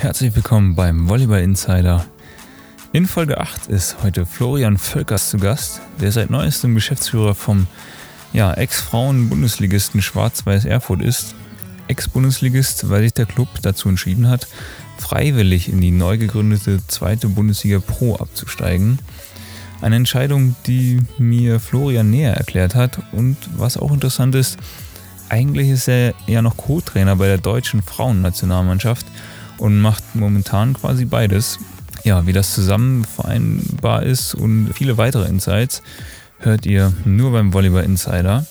Herzlich willkommen beim Volleyball Insider. In Folge 8 ist heute Florian Völkers zu Gast, der seit neuestem Geschäftsführer vom ja, Ex-Frauen-Bundesligisten Schwarz-Weiß Erfurt ist. Ex-Bundesligist, weil sich der Club dazu entschieden hat, freiwillig in die neu gegründete zweite Bundesliga Pro abzusteigen. Eine Entscheidung, die mir Florian näher erklärt hat und was auch interessant ist, eigentlich ist er ja noch Co-Trainer bei der deutschen Frauennationalmannschaft und macht momentan quasi beides. Ja, wie das zusammen vereinbar ist und viele weitere Insights hört ihr nur beim Volleyball Insider.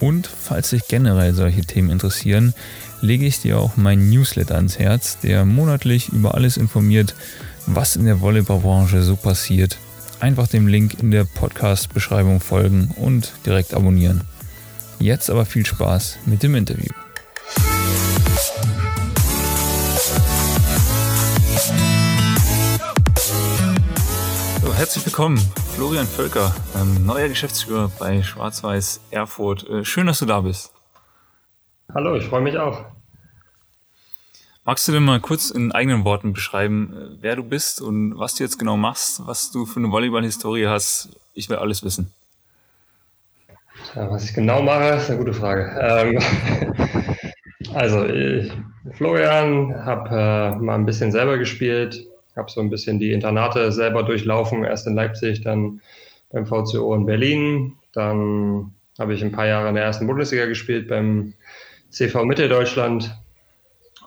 Und falls sich generell solche Themen interessieren, lege ich dir auch meinen Newsletter ans Herz, der monatlich über alles informiert, was in der Volleyballbranche so passiert. Einfach dem Link in der Podcast-Beschreibung folgen und direkt abonnieren. Jetzt aber viel Spaß mit dem Interview. Herzlich willkommen, Florian Völker, ähm, neuer Geschäftsführer bei Schwarz-Weiß Erfurt. Äh, schön, dass du da bist. Hallo, ich freue mich auch. Magst du denn mal kurz in eigenen Worten beschreiben, äh, wer du bist und was du jetzt genau machst, was du für eine Volleyball-Historie hast? Ich will alles wissen. Ja, was ich genau mache, ist eine gute Frage. Ähm, also, ich, Florian, habe äh, mal ein bisschen selber gespielt, habe so ein bisschen die Internate selber durchlaufen, erst in Leipzig, dann beim VCO in Berlin. Dann habe ich ein paar Jahre in der ersten Bundesliga gespielt beim CV Mitteldeutschland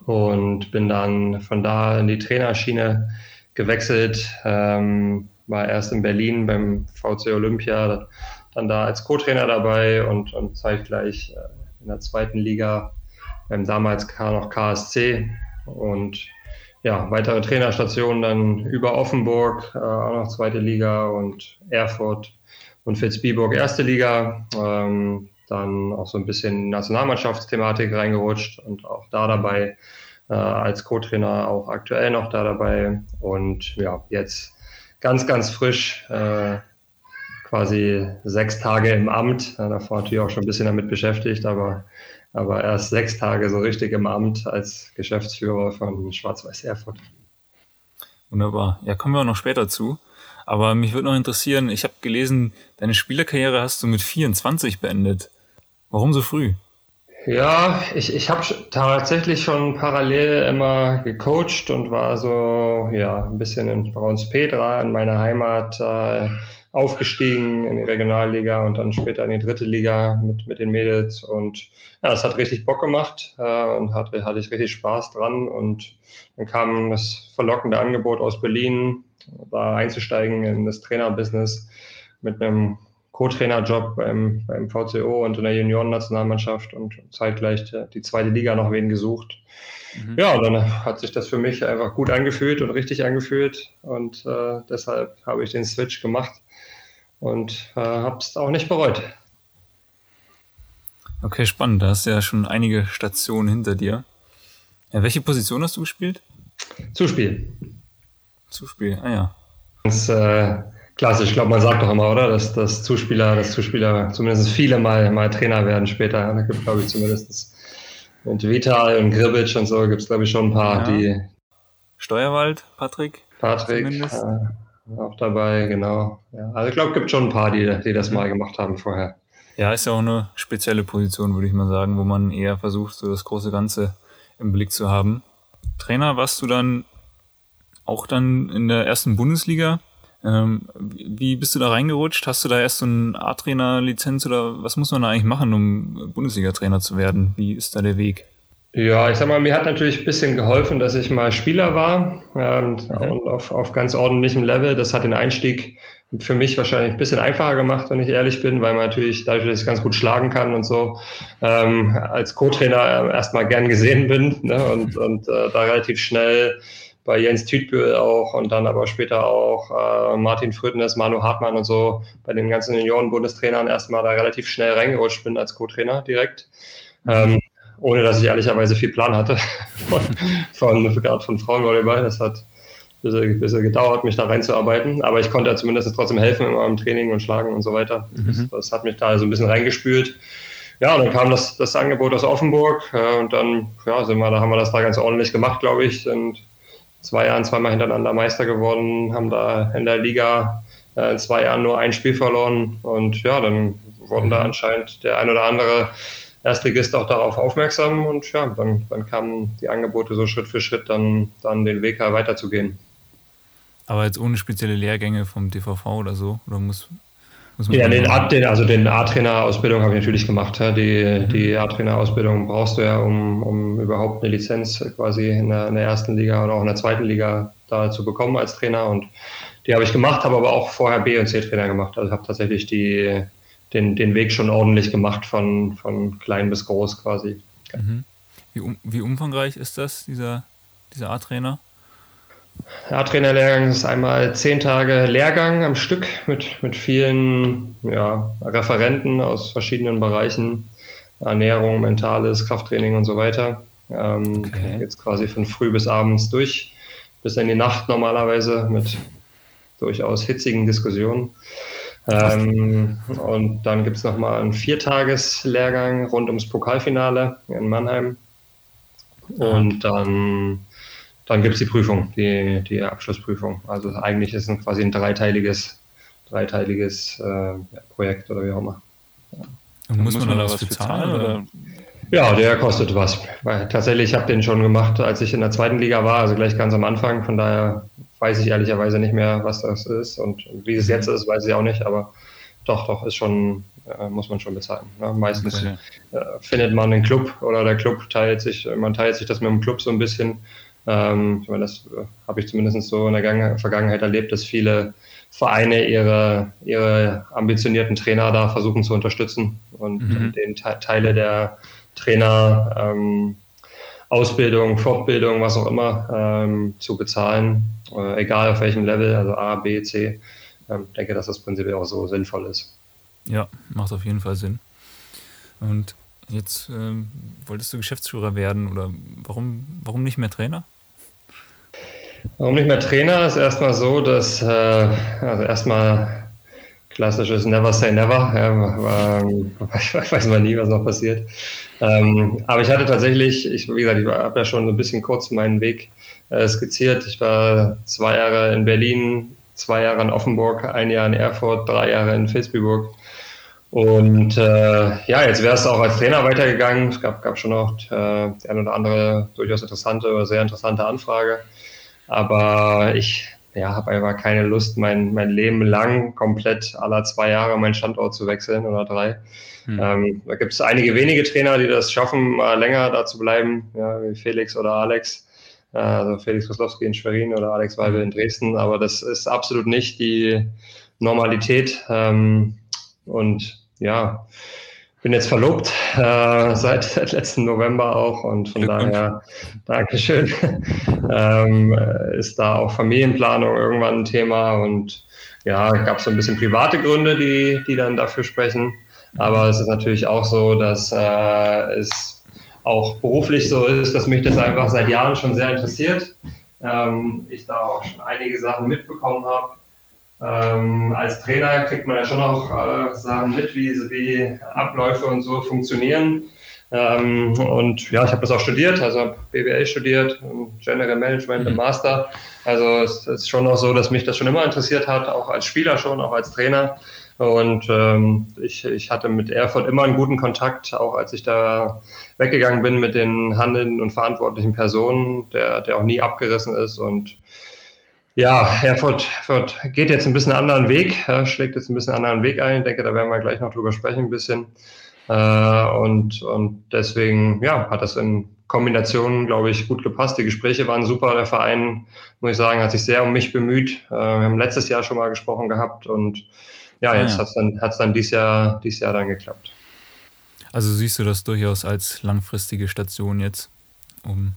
und bin dann von da in die Trainerschiene gewechselt. Ähm, war erst in Berlin beim VC Olympia, dann da als Co-Trainer dabei und, und zeitgleich äh, in der zweiten Liga beim damals noch KSC und ja, weitere Trainerstationen dann über Offenburg, äh, auch noch zweite Liga und Erfurt und Fitzbiburg erste Liga. Ähm, dann auch so ein bisschen Nationalmannschaftsthematik reingerutscht und auch da dabei äh, als Co-Trainer auch aktuell noch da dabei und ja, jetzt ganz, ganz frisch äh, quasi sechs Tage im Amt. Ja, davor natürlich auch schon ein bisschen damit beschäftigt, aber, aber erst sechs Tage so richtig im Amt als Geschäftsführer von Schwarz-Weiß Erfurt. Wunderbar. Ja, kommen wir auch noch später zu. Aber mich würde noch interessieren, ich habe gelesen, deine Spielerkarriere hast du mit 24 beendet. Warum so früh? Ja, ich, ich habe tatsächlich schon parallel immer gecoacht und war so ja ein bisschen in Brauns-Petra in meiner Heimat äh, aufgestiegen in die Regionalliga und dann später in die dritte Liga mit, mit den Mädels. Und ja, es hat richtig Bock gemacht äh, und hatte, hatte ich richtig Spaß dran. Und dann kam das verlockende Angebot aus Berlin, da einzusteigen in das Trainerbusiness mit einem Co-Trainerjob beim, beim VCO und in der Junioren-Nationalmannschaft und zeitgleich die zweite Liga noch wen gesucht. Mhm. Ja, dann hat sich das für mich einfach gut angefühlt und richtig angefühlt und äh, deshalb habe ich den Switch gemacht und äh, habe es auch nicht bereut. Okay, spannend. Da hast du ja schon einige Stationen hinter dir. Ja, welche Position hast du gespielt? Zuspiel. Zuspiel, ah ja. Das, äh, klassisch, ich glaube, man sagt doch immer, oder? Dass, dass Zuspieler, dass Zuspieler zumindest viele mal, mal Trainer werden später. Da gibt es, glaube ich, zumindest mit Vital und Gribic und so gibt es, glaube ich, schon ein paar, ja. die. Steuerwald, Patrick? Patrick. Äh, auch dabei, genau. Ja, also ich glaube, es gibt schon ein paar, die, die das mal gemacht haben vorher. Ja, ist ja auch eine spezielle Position, würde ich mal sagen, wo man eher versucht, so das große Ganze im Blick zu haben. Trainer warst du dann auch dann in der ersten Bundesliga. Ähm, wie bist du da reingerutscht? Hast du da erst so eine A-Trainer-Lizenz oder was muss man da eigentlich machen, um Bundesliga-Trainer zu werden? Wie ist da der Weg? Ja, ich sag mal, mir hat natürlich ein bisschen geholfen, dass ich mal Spieler war und, mhm. und auf, auf ganz ordentlichem Level. Das hat den Einstieg für mich wahrscheinlich ein bisschen einfacher gemacht, wenn ich ehrlich bin, weil man natürlich dadurch, dass ich ganz gut schlagen kann und so, ähm, als Co-Trainer erstmal gern gesehen bin ne, und, und äh, da relativ schnell bei Jens Tütbühl auch und dann aber später auch äh, Martin Frödnes, Manu Hartmann und so bei den ganzen Junioren-Bundestrainern erstmal da relativ schnell reingerutscht bin als Co-Trainer direkt. Ähm, ohne dass ich ehrlicherweise viel Plan hatte von, von, gerade von Frauenvolleyball. Das hat ein bisschen, gedauert, mich da reinzuarbeiten. Aber ich konnte ja zumindest trotzdem helfen im Training und Schlagen und so weiter. Mhm. Das, das, hat mich da so ein bisschen reingespült. ja, dann kam das, das Angebot aus Offenburg äh, und dann ja, sind wir, da haben wir das da ganz ordentlich gemacht, glaube ich. Sind zwei Jahren zweimal hintereinander Meister geworden, haben da in der Liga äh, in zwei Jahren nur ein Spiel verloren und ja, dann wurden da mhm. anscheinend der ein oder andere Erstligist auch darauf aufmerksam und ja, dann, dann kamen die Angebote so Schritt für Schritt dann, dann den Weg weiterzugehen. Aber jetzt ohne spezielle Lehrgänge vom DVV oder so? Oder muss, muss man ja, den A, den, also den A-Trainer-Ausbildung habe ich natürlich gemacht. Ja. Die, mhm. die A-Trainer-Ausbildung brauchst du ja, um, um überhaupt eine Lizenz quasi in der, in der ersten Liga oder auch in der zweiten Liga da zu bekommen als Trainer. Und die habe ich gemacht, habe aber auch vorher B- und C-Trainer gemacht. Also habe tatsächlich die, den, den Weg schon ordentlich gemacht, von, von klein bis groß quasi. Mhm. Wie, um, wie umfangreich ist das, dieser, dieser A-Trainer? A-Trainer-Lehrgang ist einmal zehn Tage Lehrgang am Stück mit, mit vielen ja, Referenten aus verschiedenen Bereichen. Ernährung, Mentales, Krafttraining und so weiter. Ähm, okay. Jetzt quasi von früh bis abends durch, bis in die Nacht normalerweise mit durchaus hitzigen Diskussionen. Ähm, und dann gibt es nochmal einen Viertages-Lehrgang rund ums Pokalfinale in Mannheim. Und dann, dann gibt es die Prüfung, die, die Abschlussprüfung. Also eigentlich ist es quasi ein dreiteiliges, dreiteiliges äh, Projekt oder wie auch immer. Ja. Muss, muss man da was bezahlen? Oder? Ja, der kostet was. Weil tatsächlich, ich habe den schon gemacht, als ich in der zweiten Liga war, also gleich ganz am Anfang. Von daher weiß ich ehrlicherweise nicht mehr, was das ist und wie es jetzt ist, weiß ich auch nicht, aber doch, doch, ist schon, äh, muss man schon bezahlen. Ne? Meistens okay. äh, findet man einen Club oder der Club teilt sich, man teilt sich das mit dem Club so ein bisschen. Ähm, das äh, habe ich zumindest so in der Gang Vergangenheit erlebt, dass viele Vereine ihre, ihre ambitionierten Trainer da versuchen zu unterstützen und mhm. den Te Teile der Trainer ähm, Ausbildung, Fortbildung, was auch immer, ähm, zu bezahlen, äh, egal auf welchem Level, also A, B, C. Ähm, ich denke, dass das prinzipiell auch so sinnvoll ist. Ja, macht auf jeden Fall Sinn. Und jetzt ähm, wolltest du Geschäftsführer werden oder warum, warum nicht mehr Trainer? Warum nicht mehr Trainer? Ist erstmal so, dass, äh, also erstmal klassisches Never Say Never. Ähm, ich weiß mal nie, was noch passiert. Ähm, aber ich hatte tatsächlich, ich, wie gesagt, ich habe ja schon ein bisschen kurz meinen Weg äh, skizziert. Ich war zwei Jahre in Berlin, zwei Jahre in Offenburg, ein Jahr in Erfurt, drei Jahre in Vilsbiburg. Und äh, ja, jetzt wäre es auch als Trainer weitergegangen. Es gab, gab schon noch äh, die eine oder andere durchaus interessante oder sehr interessante Anfrage. Aber ich ja, habe einfach keine Lust, mein, mein Leben lang komplett aller zwei Jahre meinen Standort zu wechseln oder drei. Hm. Ähm, da gibt es einige wenige Trainer, die das schaffen, mal länger da zu bleiben, ja, wie Felix oder Alex. Äh, also Felix Koslowski in Schwerin oder Alex Weibel in Dresden, aber das ist absolut nicht die Normalität. Ähm, und ja, bin jetzt verlobt äh, seit, seit letzten November auch und von daher Dankeschön. ähm, ist da auch Familienplanung irgendwann ein Thema und ja, gab es so ein bisschen private Gründe, die, die dann dafür sprechen. Aber es ist natürlich auch so, dass äh, es auch beruflich so ist, dass mich das einfach seit Jahren schon sehr interessiert. Ähm, ich da auch schon einige Sachen mitbekommen habe ähm, als Trainer kriegt man ja schon auch äh, Sachen mit, wie, wie Abläufe und so funktionieren. Ähm, und ja, ich habe das auch studiert, also habe BWL studiert, General Management im mhm. Master. Also es ist schon auch so, dass mich das schon immer interessiert hat, auch als Spieler schon, auch als Trainer. Und ähm, ich, ich hatte mit Erfurt immer einen guten Kontakt, auch als ich da weggegangen bin mit den handelnden und verantwortlichen Personen, der, der auch nie abgerissen ist. Und ja, Erfurt, Erfurt geht jetzt ein bisschen einen anderen Weg, schlägt jetzt ein bisschen einen anderen Weg ein. Ich denke, da werden wir gleich noch drüber sprechen ein bisschen. Äh, und, und deswegen, ja, hat das in Kombination, glaube ich, gut gepasst. Die Gespräche waren super. Der Verein, muss ich sagen, hat sich sehr um mich bemüht. Äh, wir haben letztes Jahr schon mal gesprochen gehabt und ja, ah, jetzt ah, ja. hat es dann, hat's dann dieses Jahr, dieses Jahr dann geklappt. Also siehst du das durchaus als langfristige Station jetzt, um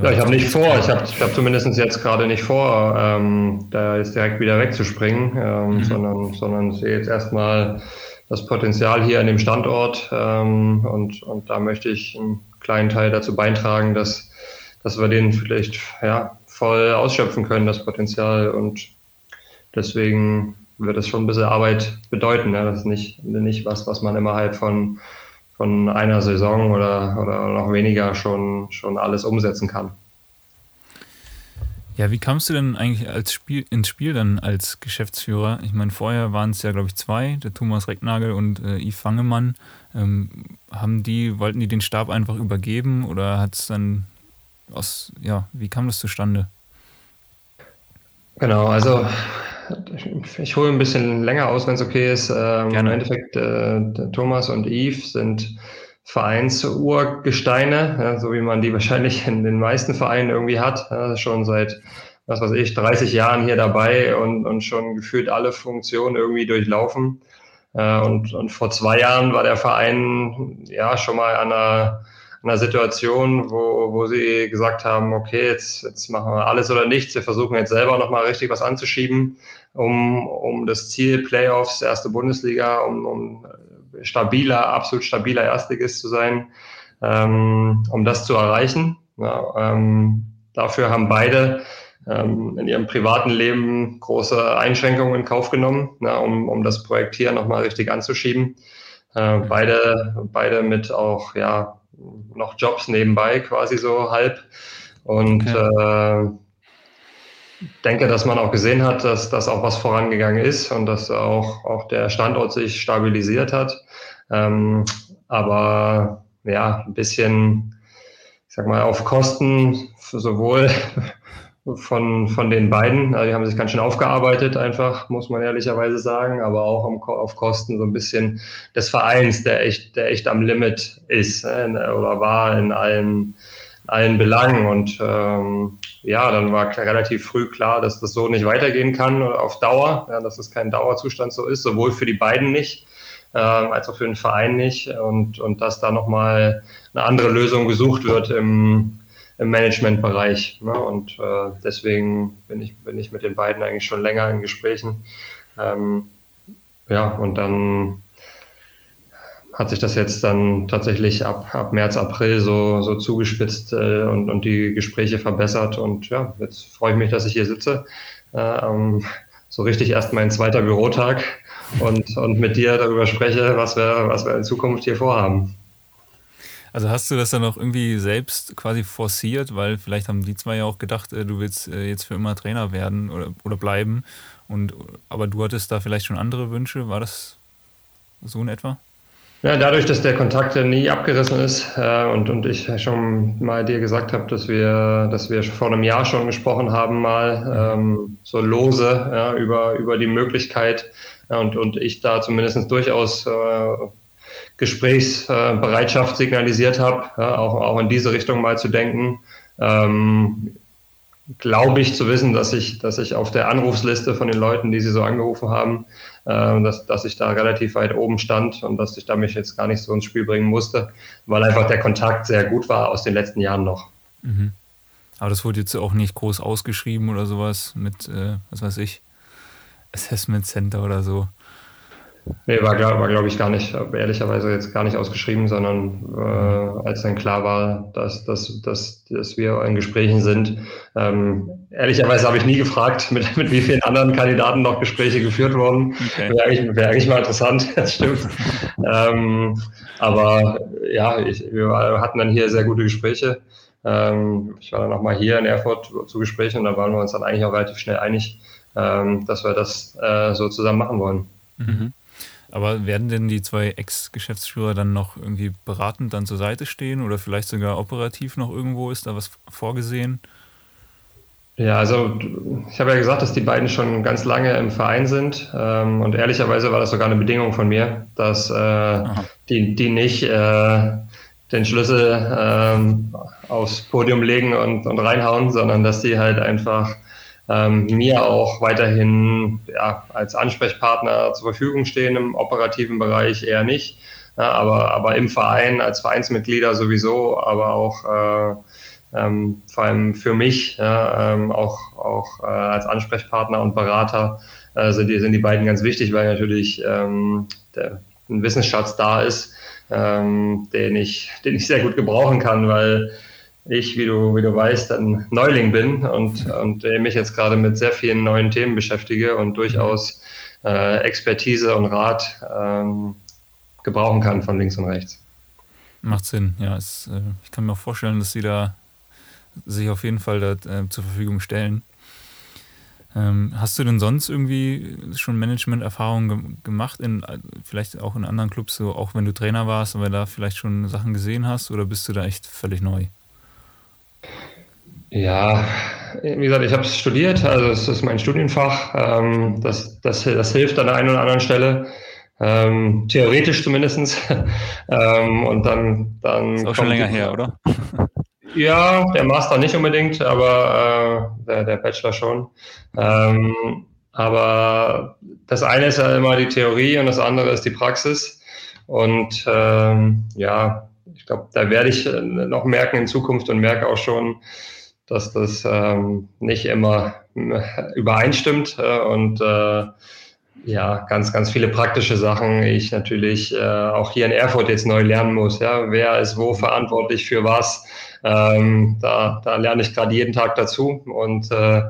ja, ich habe nicht vor, ich habe ich hab zumindest jetzt gerade nicht vor, ähm, da jetzt direkt wieder wegzuspringen, ähm, mhm. sondern, sondern sehe jetzt erstmal das Potenzial hier an dem Standort ähm, und, und da möchte ich einen kleinen Teil dazu beitragen, dass, dass wir den vielleicht ja, voll ausschöpfen können, das Potenzial und deswegen wird es schon ein bisschen Arbeit bedeuten. Ja? Das ist nicht, nicht was, was man innerhalb von, von einer Saison oder, oder noch weniger schon, schon alles umsetzen kann. Ja, wie kamst du denn eigentlich als Spiel, ins Spiel dann als Geschäftsführer? Ich meine, vorher waren es ja, glaube ich, zwei, der Thomas Recknagel und äh, Yves Fangemann. Ähm, haben die, wollten die den Stab einfach übergeben oder hat es dann aus, ja, wie kam das zustande? Genau, also ich hole ein bisschen länger aus, wenn es okay ist. Ähm, Im Endeffekt, äh, Thomas und Yves sind Vereinsurgesteine, ja, so wie man die wahrscheinlich in den meisten Vereinen irgendwie hat. Ja, schon seit, was weiß ich, 30 Jahren hier dabei und, und schon gefühlt alle Funktionen irgendwie durchlaufen. Äh, und, und vor zwei Jahren war der Verein ja schon mal an einer, einer Situation, wo, wo sie gesagt haben, okay, jetzt, jetzt machen wir alles oder nichts. Wir versuchen jetzt selber nochmal richtig was anzuschieben, um, um das Ziel Playoffs, erste Bundesliga, um, um stabiler, absolut stabiler Erstligist zu sein, ähm, um das zu erreichen. Ja, ähm, dafür haben beide ähm, in ihrem privaten Leben große Einschränkungen in Kauf genommen, na, um, um das Projekt hier nochmal richtig anzuschieben. Äh, beide, beide mit auch ja, noch Jobs nebenbei, quasi so halb. Und okay. äh, denke, dass man auch gesehen hat, dass das auch was vorangegangen ist und dass auch, auch der Standort sich stabilisiert hat. Ähm, aber ja, ein bisschen, ich sag mal, auf Kosten sowohl von, von den beiden. Also die haben sich ganz schön aufgearbeitet, einfach, muss man ehrlicherweise sagen, aber auch auf Kosten so ein bisschen des Vereins, der echt, der echt am Limit ist äh, oder war in allen, allen Belangen. Und ähm, ja, dann war relativ früh klar, dass das so nicht weitergehen kann auf Dauer, ja, dass es kein Dauerzustand so ist, sowohl für die beiden nicht, äh, als auch für den Verein nicht. Und, und dass da nochmal eine andere Lösung gesucht wird im, im Managementbereich. Ne? Und äh, deswegen bin ich, bin ich mit den beiden eigentlich schon länger in Gesprächen. Ähm, ja, und dann hat sich das jetzt dann tatsächlich ab, ab März, April so, so zugespitzt äh, und, und die Gespräche verbessert. Und ja, jetzt freue ich mich, dass ich hier sitze. Äh, ähm, so richtig erst mein zweiter Bürotag und, und mit dir darüber spreche, was wir, was wir in Zukunft hier vorhaben. Also hast du das dann auch irgendwie selbst quasi forciert, weil vielleicht haben die zwei ja auch gedacht, äh, du willst äh, jetzt für immer Trainer werden oder, oder bleiben. Und, aber du hattest da vielleicht schon andere Wünsche. War das so in etwa? Ja, dadurch, dass der Kontakt nie abgerissen ist äh, und, und ich schon mal dir gesagt habe, dass wir, dass wir vor einem Jahr schon gesprochen haben, mal ähm, so lose ja, über, über die Möglichkeit ja, und, und ich da zumindest durchaus äh, Gesprächsbereitschaft signalisiert habe, ja, auch, auch in diese Richtung mal zu denken. Ähm, glaube ich zu wissen, dass ich, dass ich auf der Anrufsliste von den Leuten, die sie so angerufen haben, äh, dass, dass ich da relativ weit oben stand und dass ich da mich jetzt gar nicht so ins Spiel bringen musste, weil einfach der Kontakt sehr gut war aus den letzten Jahren noch. Mhm. Aber das wurde jetzt auch nicht groß ausgeschrieben oder sowas mit, äh, was weiß ich, Assessment Center oder so. Nee, war, war glaube ich, gar nicht, ehrlicherweise jetzt gar nicht ausgeschrieben, sondern äh, als dann klar war, dass, dass, dass, dass wir in Gesprächen sind. Ähm, ehrlicherweise habe ich nie gefragt, mit, mit wie vielen anderen Kandidaten noch Gespräche geführt wurden. Okay. Wäre eigentlich, wär eigentlich mal interessant, das stimmt. ähm, aber ja, ich, wir hatten dann hier sehr gute Gespräche. Ähm, ich war dann auch mal hier in Erfurt zu Gesprächen und da waren wir uns dann eigentlich auch relativ schnell einig, ähm, dass wir das äh, so zusammen machen wollen. Mhm. Aber werden denn die zwei Ex-Geschäftsführer dann noch irgendwie beratend dann zur Seite stehen oder vielleicht sogar operativ noch irgendwo? Ist da was vorgesehen? Ja, also ich habe ja gesagt, dass die beiden schon ganz lange im Verein sind ähm, und ehrlicherweise war das sogar eine Bedingung von mir, dass äh, die, die nicht äh, den Schlüssel äh, aufs Podium legen und, und reinhauen, sondern dass die halt einfach ähm, mir auch weiterhin ja, als Ansprechpartner zur Verfügung stehen im operativen Bereich eher nicht, ja, aber, aber im Verein als Vereinsmitglieder sowieso, aber auch äh, ähm, vor allem für mich ja, ähm, auch, auch äh, als Ansprechpartner und Berater äh, sind, die, sind die beiden ganz wichtig, weil natürlich ähm, der, ein Wissensschatz da ist, ähm, den, ich, den ich sehr gut gebrauchen kann, weil ich, wie du, wie du weißt, ein Neuling bin und, und mich jetzt gerade mit sehr vielen neuen Themen beschäftige und durchaus äh, Expertise und Rat ähm, gebrauchen kann von links und rechts. Macht Sinn, ja. Es, äh, ich kann mir auch vorstellen, dass Sie da sich auf jeden Fall da, äh, zur Verfügung stellen. Ähm, hast du denn sonst irgendwie schon Management-Erfahrungen ge gemacht, in, vielleicht auch in anderen Clubs, so auch wenn du Trainer warst, aber da vielleicht schon Sachen gesehen hast oder bist du da echt völlig neu? Ja, wie gesagt, ich habe es studiert, also es ist mein Studienfach. Ähm, das, das, das hilft an der einen oder anderen Stelle. Ähm, theoretisch zumindest. ähm, und dann, dann. Ist auch schon länger her, oder? Ja, der Master nicht unbedingt, aber äh, der, der Bachelor schon. Ähm, aber das eine ist ja immer die Theorie und das andere ist die Praxis. Und ähm, ja, ich glaube, da werde ich äh, noch merken in Zukunft und merke auch schon, dass das ähm, nicht immer übereinstimmt äh, und äh, ja, ganz, ganz viele praktische Sachen ich natürlich äh, auch hier in Erfurt jetzt neu lernen muss. Ja, wer ist wo verantwortlich für was? Ähm, da, da lerne ich gerade jeden Tag dazu und äh,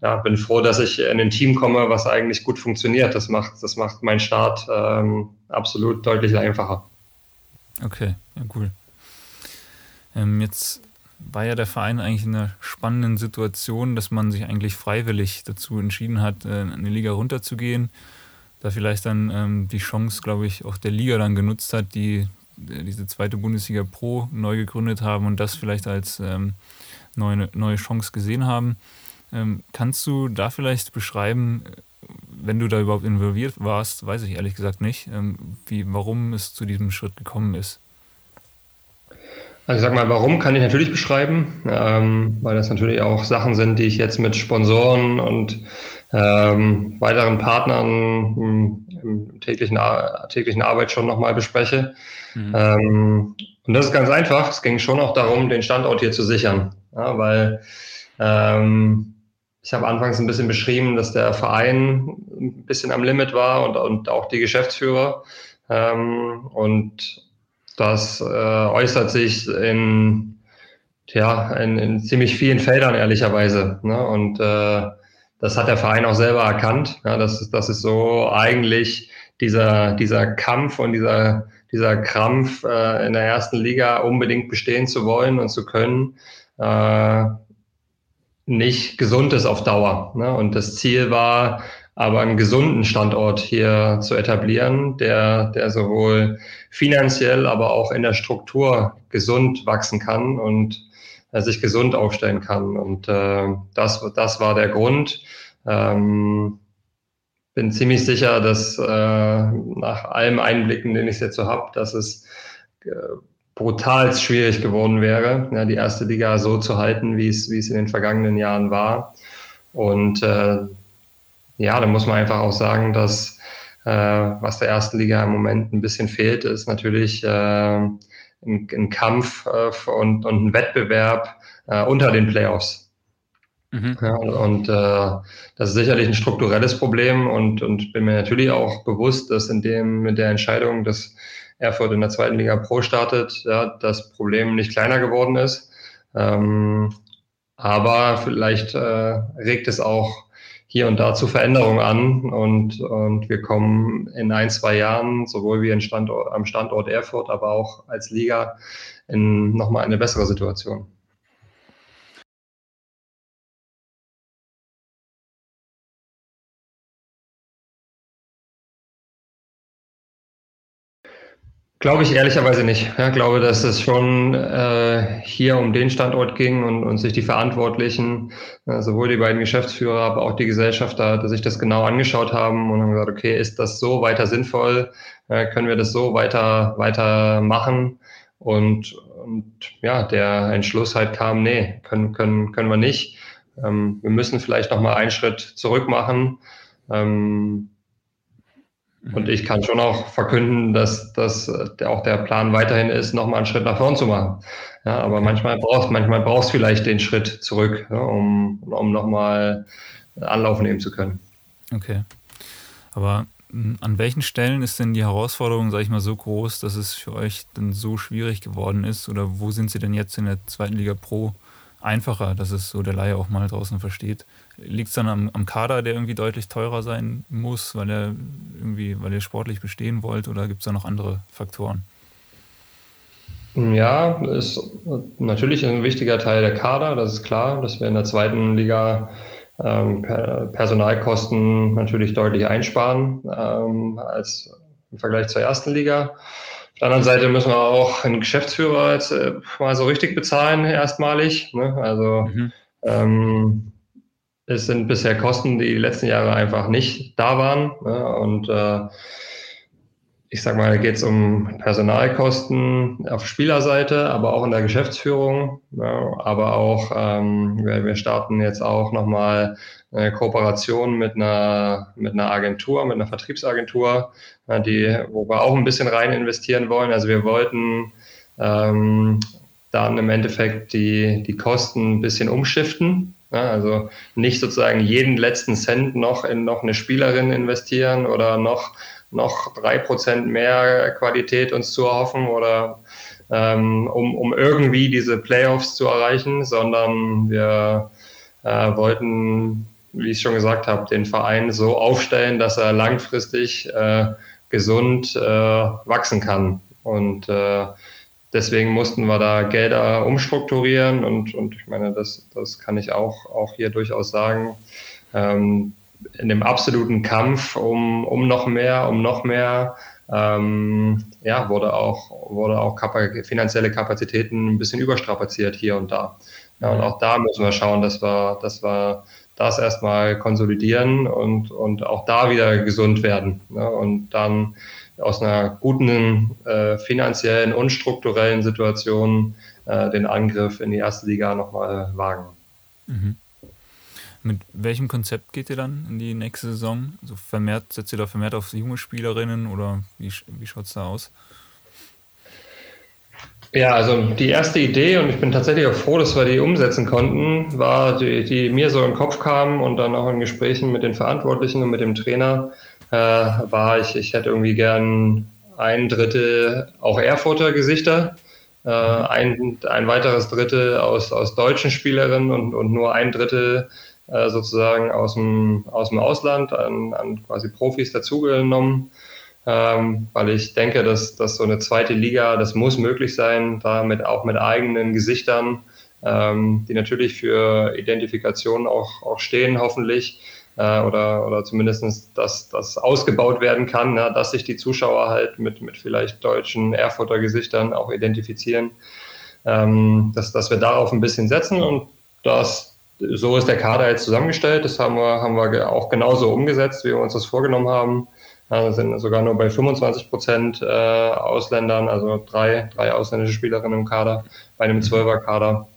ja, bin froh, dass ich in ein Team komme, was eigentlich gut funktioniert. Das macht, das macht meinen Start ähm, absolut deutlich einfacher. Okay, ja, cool. Ähm, jetzt war ja der Verein eigentlich in einer spannenden Situation, dass man sich eigentlich freiwillig dazu entschieden hat, äh, eine Liga runterzugehen. Da vielleicht dann ähm, die Chance, glaube ich, auch der Liga dann genutzt hat, die diese zweite Bundesliga Pro neu gegründet haben und das vielleicht als ähm, neue, neue Chance gesehen haben. Ähm, kannst du da vielleicht beschreiben, wenn du da überhaupt involviert warst, weiß ich ehrlich gesagt nicht, ähm, wie, warum es zu diesem Schritt gekommen ist? Also ich sag mal, warum kann ich natürlich beschreiben, ähm, weil das natürlich auch Sachen sind, die ich jetzt mit Sponsoren und ähm, weiteren Partnern im, im täglichen, täglichen Arbeit schon nochmal bespreche. Mhm. Ähm, und das ist ganz einfach. Es ging schon auch darum, den Standort hier zu sichern, ja, weil ähm, ich habe anfangs ein bisschen beschrieben, dass der Verein ein bisschen am Limit war und, und auch die Geschäftsführer. Ähm, und das äh, äußert sich in, ja, in, in, ziemlich vielen Feldern, ehrlicherweise. Ne? Und äh, das hat der Verein auch selber erkannt. Ja, das, ist, das ist so eigentlich dieser, dieser Kampf und dieser, dieser Krampf äh, in der ersten Liga unbedingt bestehen zu wollen und zu können, äh, nicht gesund ist auf Dauer. Ne? Und das Ziel war, aber einen gesunden Standort hier zu etablieren, der, der sowohl finanziell, aber auch in der Struktur gesund wachsen kann und äh, sich gesund aufstellen kann. Und äh, das, das war der Grund. Ähm, bin ziemlich sicher, dass äh, nach allem Einblicken, den ich jetzt so habe, dass es äh, brutal schwierig geworden wäre, ja, die erste Liga so zu halten, wie es, wie es in den vergangenen Jahren war. Und äh, ja, da muss man einfach auch sagen, dass äh, was der ersten Liga im Moment ein bisschen fehlt, ist natürlich äh, ein, ein Kampf äh, und, und ein Wettbewerb äh, unter den Playoffs. Mhm. Ja, und äh, das ist sicherlich ein strukturelles Problem und, und bin mir natürlich auch bewusst, dass in dem mit der Entscheidung, dass Erfurt in der zweiten Liga Pro startet, ja, das Problem nicht kleiner geworden ist. Ähm, aber vielleicht äh, regt es auch hier und da zu Veränderungen an und, und wir kommen in ein, zwei Jahren, sowohl wie Standort, am Standort Erfurt, aber auch als Liga in nochmal eine bessere Situation. Glaube ich ehrlicherweise nicht. Ja, glaube, dass es schon äh, hier um den Standort ging und, und sich die Verantwortlichen, äh, sowohl die beiden Geschäftsführer, aber auch die Gesellschafter, dass sich das genau angeschaut haben und haben gesagt, okay, ist das so weiter sinnvoll? Äh, können wir das so weiter, weiter machen? Und, und ja, der Entschluss halt kam, nee, können, können, können wir nicht. Ähm, wir müssen vielleicht nochmal einen Schritt zurück machen. Ähm, und ich kann schon auch verkünden, dass, dass auch der Plan weiterhin ist, nochmal einen Schritt nach vorn zu machen. Ja, aber manchmal brauchst manchmal brauchst vielleicht den Schritt zurück, ja, um, um nochmal Anlauf nehmen zu können. Okay. Aber hm, an welchen Stellen ist denn die Herausforderung, sage ich mal, so groß, dass es für euch dann so schwierig geworden ist? Oder wo sind sie denn jetzt in der zweiten Liga Pro einfacher, dass es so der Laie auch mal draußen versteht. Liegt es dann am, am, Kader, der irgendwie deutlich teurer sein muss, weil er irgendwie, weil ihr sportlich bestehen wollt, oder gibt es da noch andere Faktoren? Ja, ist natürlich ein wichtiger Teil der Kader, das ist klar, dass wir in der zweiten Liga ähm, Personalkosten natürlich deutlich einsparen ähm, als im Vergleich zur ersten Liga. Auf der anderen Seite müssen wir auch einen Geschäftsführer jetzt äh, mal so richtig bezahlen, erstmalig. Ne? Also mhm. ähm, es sind bisher Kosten, die die letzten Jahre einfach nicht da waren. Ne? Und äh, ich sag mal, da geht es um Personalkosten auf Spielerseite, aber auch in der Geschäftsführung. Ja, aber auch, ähm, wir, wir, starten jetzt auch nochmal eine Kooperation mit einer, mit einer Agentur, mit einer Vertriebsagentur, ja, die, wo wir auch ein bisschen rein investieren wollen. Also wir wollten ähm, dann im Endeffekt die, die Kosten ein bisschen umschiften. Ja, also nicht sozusagen jeden letzten Cent noch in noch eine Spielerin investieren oder noch noch drei Prozent mehr Qualität uns zu erhoffen oder ähm, um, um irgendwie diese Playoffs zu erreichen, sondern wir äh, wollten, wie ich schon gesagt habe, den Verein so aufstellen, dass er langfristig äh, gesund äh, wachsen kann. Und äh, deswegen mussten wir da Gelder umstrukturieren und, und ich meine, das, das kann ich auch, auch hier durchaus sagen. Ähm, in dem absoluten Kampf um, um noch mehr, um noch mehr, ähm, ja, wurde auch, wurde auch Kapa finanzielle Kapazitäten ein bisschen überstrapaziert hier und da. Ja, und auch da müssen wir schauen, dass wir, dass wir das erstmal konsolidieren und, und auch da wieder gesund werden. Ne? Und dann aus einer guten äh, finanziellen und strukturellen Situation äh, den Angriff in die erste Liga nochmal wagen. Mhm. Mit welchem Konzept geht ihr dann in die nächste Saison? Also vermehrt, setzt ihr da vermehrt auf junge Spielerinnen oder wie, wie schaut es da aus? Ja, also die erste Idee, und ich bin tatsächlich auch froh, dass wir die umsetzen konnten, war, die, die mir so im Kopf kam und dann auch in Gesprächen mit den Verantwortlichen und mit dem Trainer, äh, war ich, ich hätte irgendwie gern ein Drittel auch Erfurter Gesichter, äh, ein, ein weiteres Drittel aus, aus deutschen Spielerinnen und, und nur ein Drittel äh, sozusagen aus dem, aus dem Ausland an, an quasi Profis dazugenommen, ähm, weil ich denke, dass, dass so eine zweite Liga, das muss möglich sein, damit auch mit eigenen Gesichtern, ähm, die natürlich für Identifikation auch, auch stehen, hoffentlich, äh, oder, oder zumindest, dass das ausgebaut werden kann, na, dass sich die Zuschauer halt mit, mit vielleicht deutschen Erfurter Gesichtern auch identifizieren, ähm, dass, dass wir darauf ein bisschen setzen und das so ist der Kader jetzt zusammengestellt. Das haben wir, haben wir auch genauso umgesetzt, wie wir uns das vorgenommen haben. Wir sind sogar nur bei 25 Prozent äh, Ausländern, also drei, drei ausländische Spielerinnen im Kader, bei einem Zwölfer-Kader.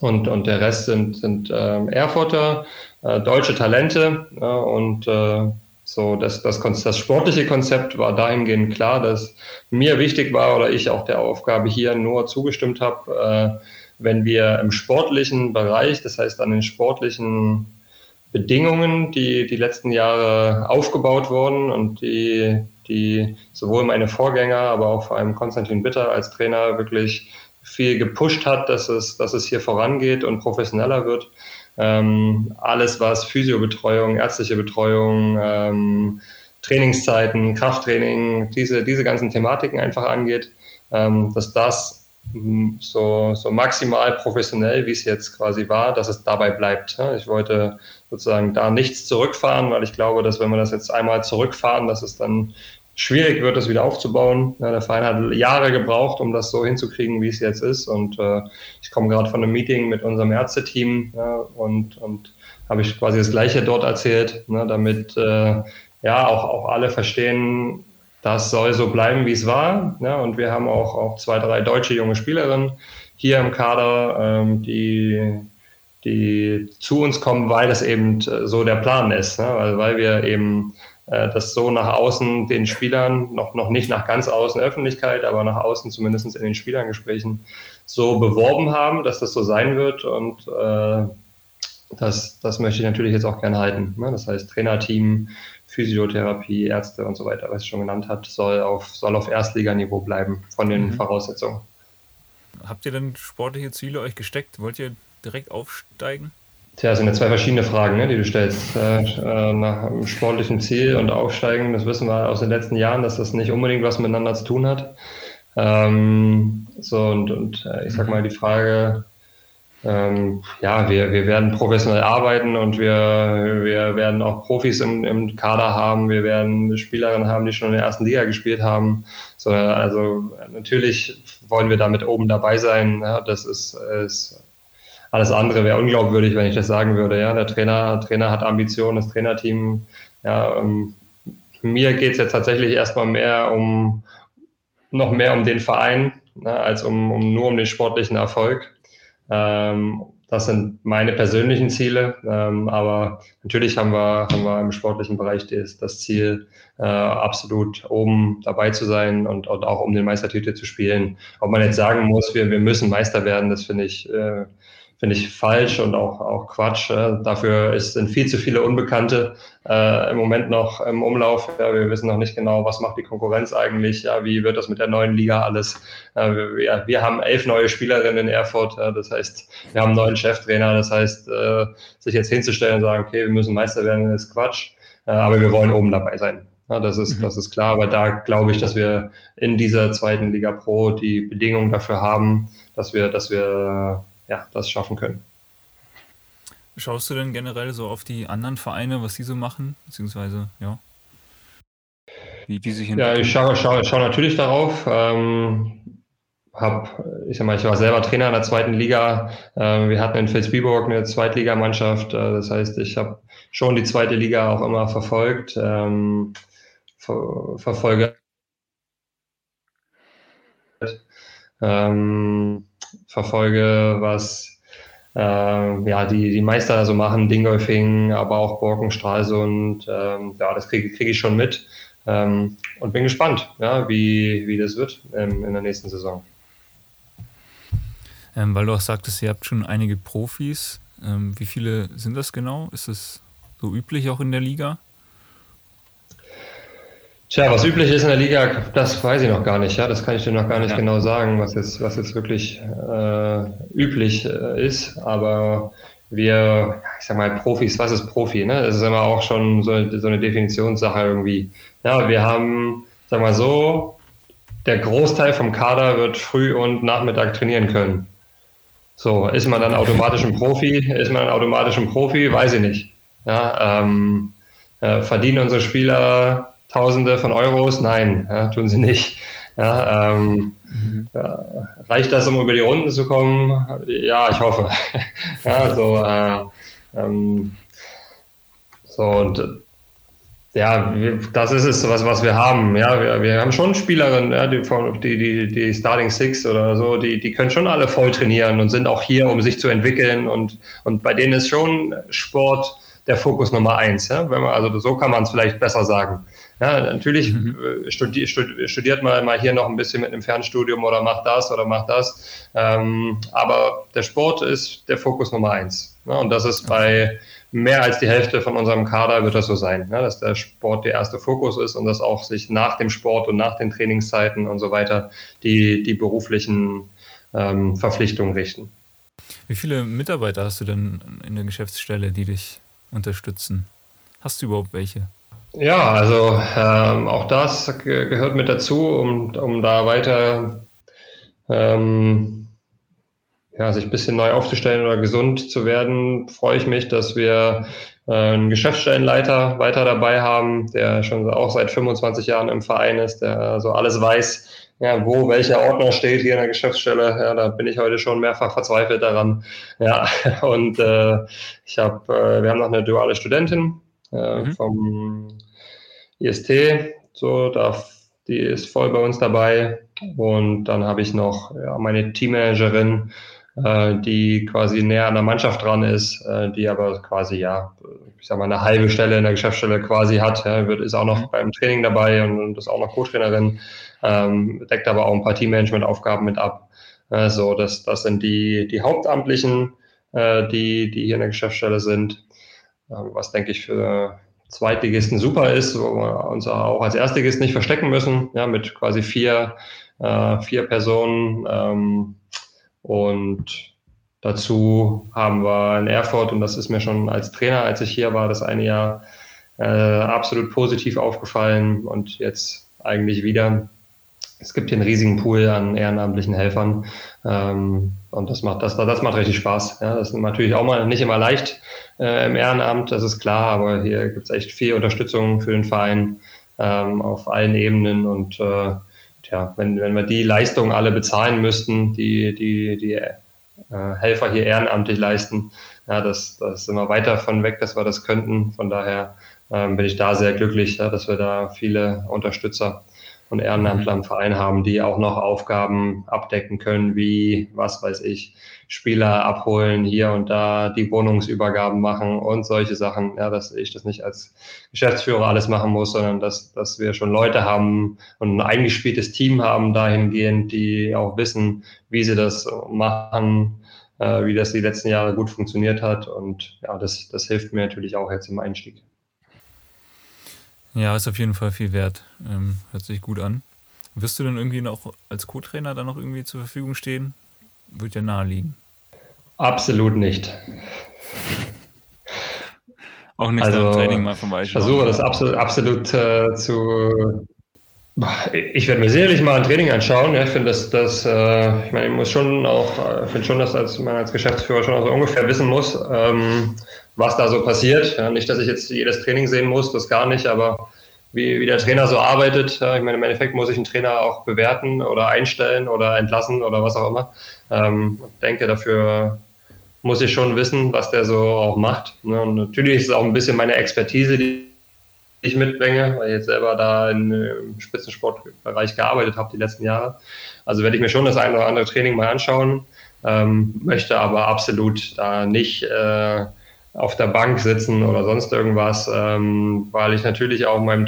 Und, und der Rest sind, sind äh, Erfurter, äh, deutsche Talente. Ja, und äh, so das, das, das sportliche Konzept war dahingehend klar, dass mir wichtig war oder ich auch der Aufgabe hier nur zugestimmt habe, äh, wenn wir im sportlichen Bereich, das heißt an den sportlichen Bedingungen, die die letzten Jahre aufgebaut wurden und die, die sowohl meine Vorgänger, aber auch vor allem Konstantin Bitter als Trainer wirklich viel gepusht hat, dass es, dass es hier vorangeht und professioneller wird. Ähm, alles, was Physiobetreuung, ärztliche Betreuung, ähm, Trainingszeiten, Krafttraining, diese, diese ganzen Thematiken einfach angeht, ähm, dass das so, so maximal professionell, wie es jetzt quasi war, dass es dabei bleibt. Ich wollte sozusagen da nichts zurückfahren, weil ich glaube, dass wenn wir das jetzt einmal zurückfahren, dass es dann schwierig wird, das wieder aufzubauen. der Verein hat Jahre gebraucht, um das so hinzukriegen, wie es jetzt ist. Und äh, ich komme gerade von einem Meeting mit unserem Ärzteteam ja, und, und habe ich quasi das Gleiche dort erzählt, ne, damit äh, ja auch, auch alle verstehen, das soll so bleiben, wie es war. Ja, und wir haben auch, auch zwei, drei deutsche junge Spielerinnen hier im Kader, ähm, die, die zu uns kommen, weil das eben äh, so der Plan ist. Ne? Weil, weil wir eben äh, das so nach außen den Spielern, noch, noch nicht nach ganz außen Öffentlichkeit, aber nach außen zumindest in den Spielergesprächen so beworben haben, dass das so sein wird. Und äh, das, das möchte ich natürlich jetzt auch gerne halten. Ne? Das heißt, Trainerteam, Physiotherapie, Ärzte und so weiter, was ich schon genannt habe, soll auf, soll auf Erstliganiveau bleiben von den mhm. Voraussetzungen. Habt ihr denn sportliche Ziele euch gesteckt? Wollt ihr direkt aufsteigen? Tja, das sind ja zwei verschiedene Fragen, ne, die du stellst. Äh, äh, nach einem sportlichen Ziel und Aufsteigen, das wissen wir aus den letzten Jahren, dass das nicht unbedingt was miteinander zu tun hat. Ähm, so, und, und äh, ich sag mal, die Frage, ähm, ja, wir, wir werden professionell arbeiten und wir, wir werden auch Profis im, im Kader haben. Wir werden Spielerinnen haben, die schon in der ersten Liga gespielt haben. So, also natürlich wollen wir damit oben dabei sein. Ja, das ist, ist alles andere wäre unglaubwürdig, wenn ich das sagen würde. Ja, der Trainer, Trainer hat Ambitionen, das Trainerteam. Ja, ähm, mir geht es jetzt tatsächlich erstmal mehr um noch mehr um den Verein ne, als um, um nur um den sportlichen Erfolg. Ähm, das sind meine persönlichen Ziele, ähm, aber natürlich haben wir, haben wir im sportlichen Bereich das, das Ziel, äh, absolut oben dabei zu sein und, und auch um den Meistertitel zu spielen. Ob man jetzt sagen muss, wir, wir müssen Meister werden, das finde ich, äh, finde ich falsch und auch, auch Quatsch. Äh. Dafür ist, sind viel zu viele Unbekannte äh, im Moment noch im Umlauf. Ja, wir wissen noch nicht genau, was macht die Konkurrenz eigentlich, ja, wie wird das mit der neuen Liga alles. Äh, wir, wir haben elf neue Spielerinnen in Erfurt, äh, das heißt, wir haben einen neuen Cheftrainer, das heißt, äh, sich jetzt hinzustellen und sagen, okay, wir müssen Meister werden, ist Quatsch, äh, aber wir wollen oben dabei sein. Ja, das ist, mhm. das ist klar, aber da glaube ich, dass wir in dieser zweiten Liga Pro die Bedingungen dafür haben, dass wir, dass wir ja, das schaffen können. Schaust du denn generell so auf die anderen Vereine, was die so machen, beziehungsweise, ja? Wie die sich Ja, ich schaue, schaue, schaue natürlich darauf. Ähm, hab, ich sag mal, ich war selber Trainer in der zweiten Liga. Ähm, wir hatten in Vilsbiburg eine Zweitligamannschaft. Äh, das heißt, ich habe schon die zweite Liga auch immer verfolgt. Ähm, ver verfolge ähm, verfolge, was äh, ja, die, die Meister so machen, Dingolfing, aber auch Borken, Stralsund, ähm, ja, das kriege krieg ich schon mit ähm, und bin gespannt, ja, wie, wie das wird ähm, in der nächsten Saison. Ähm, weil du auch sagtest, ihr habt schon einige Profis. Ähm, wie viele sind das genau? Ist es so üblich auch in der Liga? Tja, was üblich ist in der Liga, das weiß ich noch gar nicht. Ja, das kann ich dir noch gar nicht ja. genau sagen, was jetzt, was jetzt wirklich äh, üblich äh, ist. Aber wir, ich sag mal, Profis, was ist Profi? Ne? Das ist immer auch schon so, so eine Definitionssache irgendwie. Ja, wir haben, sag mal so, der Großteil vom Kader wird früh und Nachmittag trainieren können. So, ist man dann automatisch ein Profi? Ist man automatisch ein Profi? Weiß ich nicht. Ja, ähm, äh, verdienen unsere Spieler Tausende von Euros? Nein, ja, tun sie nicht. Ja, ähm, mhm. reicht das, um über die Runden zu kommen? Ja, ich hoffe. ja, so, äh, ähm, so und ja, das ist es, was, was wir haben. Ja, wir, wir haben schon Spielerinnen, ja, die, die, die, die Starting Six oder so, die, die können schon alle voll trainieren und sind auch hier, um sich zu entwickeln. Und, und bei denen ist schon Sport der Fokus Nummer eins. Ja? Wenn man, also so kann man es vielleicht besser sagen. Ja, natürlich mhm. Äh, studi studiert man mal hier noch ein bisschen mit einem Fernstudium oder macht das oder macht das. Ähm, aber der Sport ist der Fokus Nummer eins. Ne? Und das ist bei mehr als die Hälfte von unserem Kader wird das so sein, ne? dass der Sport der erste Fokus ist und dass auch sich nach dem Sport und nach den Trainingszeiten und so weiter die, die beruflichen ähm, Verpflichtungen richten. Wie viele Mitarbeiter hast du denn in der Geschäftsstelle, die dich unterstützen? Hast du überhaupt welche? Ja, also ähm, auch das gehört mit dazu, um, um da weiter ähm, ja, sich ein bisschen neu aufzustellen oder gesund zu werden, freue ich mich, dass wir äh, einen Geschäftsstellenleiter weiter dabei haben, der schon auch seit 25 Jahren im Verein ist, der so alles weiß, ja, wo welcher Ordner steht hier in der Geschäftsstelle. Ja, da bin ich heute schon mehrfach verzweifelt daran. Ja, und äh, ich habe, äh, wir haben noch eine duale Studentin äh, mhm. vom IST, so, da, die ist voll bei uns dabei. Und dann habe ich noch ja, meine Teammanagerin, äh, die quasi näher an der Mannschaft dran ist, äh, die aber quasi, ja, ich sag mal, eine halbe Stelle in der Geschäftsstelle quasi hat, ja, wird, ist auch noch mhm. beim Training dabei und, und ist auch noch Co-Trainerin, ähm, deckt aber auch ein paar Teammanagement-Aufgaben mit ab. Äh, so, das, das sind die, die Hauptamtlichen, äh, die, die hier in der Geschäftsstelle sind. Ähm, was denke ich für, Zweitligisten super ist, wo wir uns auch als Erstligist nicht verstecken müssen, ja, mit quasi vier, äh, vier Personen. Ähm, und dazu haben wir in Erfurt, und das ist mir schon als Trainer, als ich hier war, das eine Jahr äh, absolut positiv aufgefallen und jetzt eigentlich wieder. Es gibt hier einen riesigen Pool an ehrenamtlichen Helfern ähm, und das macht, das, das macht richtig Spaß. Ja, das ist natürlich auch mal nicht immer leicht äh, im Ehrenamt, das ist klar, aber hier gibt es echt viel Unterstützung für den Verein ähm, auf allen Ebenen und äh, tja, wenn, wenn wir die Leistungen alle bezahlen müssten, die, die, die äh, Helfer hier ehrenamtlich leisten, ja, das, das sind wir weit davon weg, dass wir das könnten. Von daher ähm, bin ich da sehr glücklich, ja, dass wir da viele Unterstützer und Ehrenamtler im Verein haben, die auch noch Aufgaben abdecken können, wie, was weiß ich, Spieler abholen, hier und da die Wohnungsübergaben machen und solche Sachen. Ja, dass ich das nicht als Geschäftsführer alles machen muss, sondern dass, dass wir schon Leute haben und ein eingespieltes Team haben dahingehend, die auch wissen, wie sie das machen, äh, wie das die letzten Jahre gut funktioniert hat. Und ja, das, das hilft mir natürlich auch jetzt im Einstieg. Ja, ist auf jeden Fall viel wert. Ähm, hört sich gut an. Wirst du denn irgendwie noch als Co-Trainer dann noch irgendwie zur Verfügung stehen? Wird ja naheliegen. Absolut nicht. Auch nicht also, Training mal vorbeischauen. Ich versuche das absolut, absolut äh, zu. Ich werde mir sicherlich mal ein Training anschauen. Ich finde, dass das, äh, ich meine, ich muss schon auch, ich finde schon, dass man als Geschäftsführer schon so ungefähr wissen muss, ähm, was da so passiert. Nicht, dass ich jetzt jedes Training sehen muss, das gar nicht, aber wie, wie der Trainer so arbeitet. Ich meine, im Endeffekt muss ich einen Trainer auch bewerten oder einstellen oder entlassen oder was auch immer. Ähm, ich denke, dafür muss ich schon wissen, was der so auch macht. Ne? Und natürlich ist es auch ein bisschen meine Expertise, die ich mitbringe, weil ich jetzt selber da im Spitzensportbereich gearbeitet habe die letzten Jahre. Also werde ich mir schon das eine oder andere Training mal anschauen, ähm, möchte aber absolut da nicht äh, auf der Bank sitzen oder sonst irgendwas, ähm, weil ich natürlich auch meinem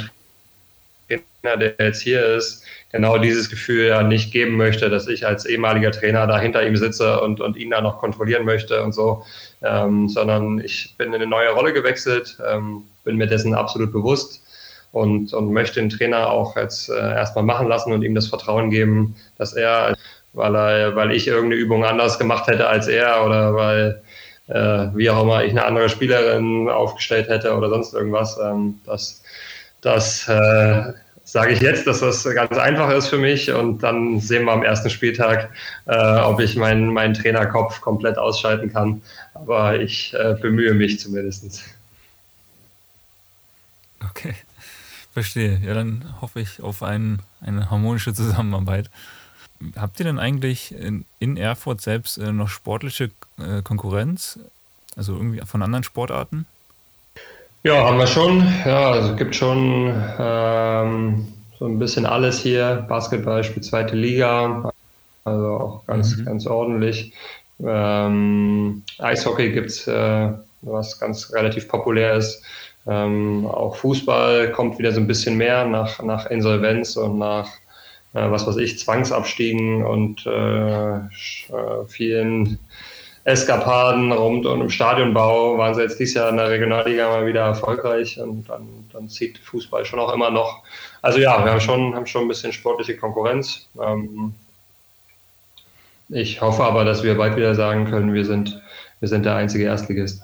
Trainer, der jetzt hier ist, genau dieses Gefühl ja nicht geben möchte, dass ich als ehemaliger Trainer da hinter ihm sitze und, und ihn da noch kontrollieren möchte und so, ähm, sondern ich bin in eine neue Rolle gewechselt, ähm, bin mir dessen absolut bewusst und, und möchte den Trainer auch jetzt äh, erstmal machen lassen und ihm das Vertrauen geben, dass er, weil er, weil ich irgendeine Übung anders gemacht hätte als er oder weil äh, wie auch immer ich eine andere Spielerin aufgestellt hätte oder sonst irgendwas. Ähm, das das äh, sage ich jetzt, dass das ganz einfach ist für mich und dann sehen wir am ersten Spieltag, äh, ob ich meinen, meinen Trainerkopf komplett ausschalten kann. Aber ich äh, bemühe mich zumindest. Okay, verstehe. Ja, dann hoffe ich auf ein, eine harmonische Zusammenarbeit. Habt ihr denn eigentlich in, in Erfurt selbst äh, noch sportliche äh, Konkurrenz? Also irgendwie von anderen Sportarten? Ja, haben wir schon. Ja, also es gibt schon ähm, so ein bisschen alles hier. Basketball spielt zweite Liga, also auch ganz, mhm. ganz ordentlich. Ähm, Eishockey gibt es, äh, was ganz relativ populär ist. Ähm, auch Fußball kommt wieder so ein bisschen mehr nach, nach Insolvenz und nach äh, was weiß ich, Zwangsabstiegen und äh, äh, vielen Eskapaden rund um den Stadionbau waren sie jetzt dieses Jahr in der Regionalliga mal wieder erfolgreich und dann, dann zieht Fußball schon auch immer noch. Also ja, wir haben schon, haben schon ein bisschen sportliche Konkurrenz. Ähm, ich hoffe aber, dass wir bald wieder sagen können, wir sind, wir sind der einzige Erstligist.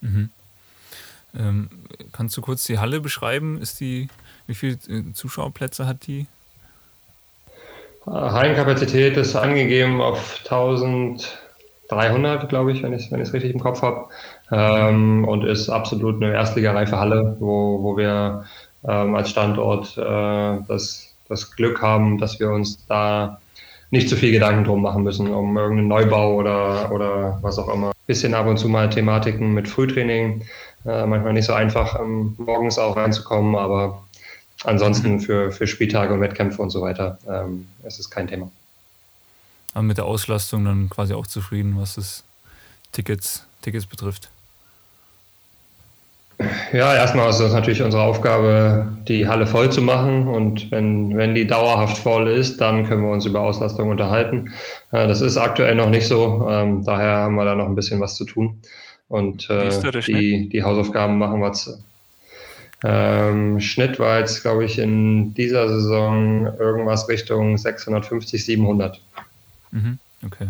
Mhm. Ähm, kannst du kurz die Halle beschreiben? Ist die, wie viele äh, Zuschauerplätze hat die? Hallenkapazität ist angegeben auf 1300, glaube ich, wenn ich es richtig im Kopf habe. Ähm, und ist absolut eine erstligareife Halle, wo, wo wir ähm, als Standort äh, das, das Glück haben, dass wir uns da nicht zu viel Gedanken drum machen müssen, um irgendeinen Neubau oder, oder was auch immer. Bisschen ab und zu mal Thematiken mit Frühtraining. Äh, manchmal nicht so einfach, ähm, morgens auch reinzukommen, aber Ansonsten für, für Spieltage und Wettkämpfe und so weiter ähm, ist es kein Thema. Aber mit der Auslastung dann quasi auch zufrieden, was das Tickets, Tickets betrifft? Ja, erstmal ist es natürlich unsere Aufgabe, die Halle voll zu machen. Und wenn, wenn die dauerhaft voll ist, dann können wir uns über Auslastung unterhalten. Äh, das ist aktuell noch nicht so. Ähm, daher haben wir da noch ein bisschen was zu tun. Und äh, die, die Hausaufgaben machen wir ähm, Schnitt war jetzt, glaube ich, in dieser Saison irgendwas Richtung 650, 700. Mhm, okay.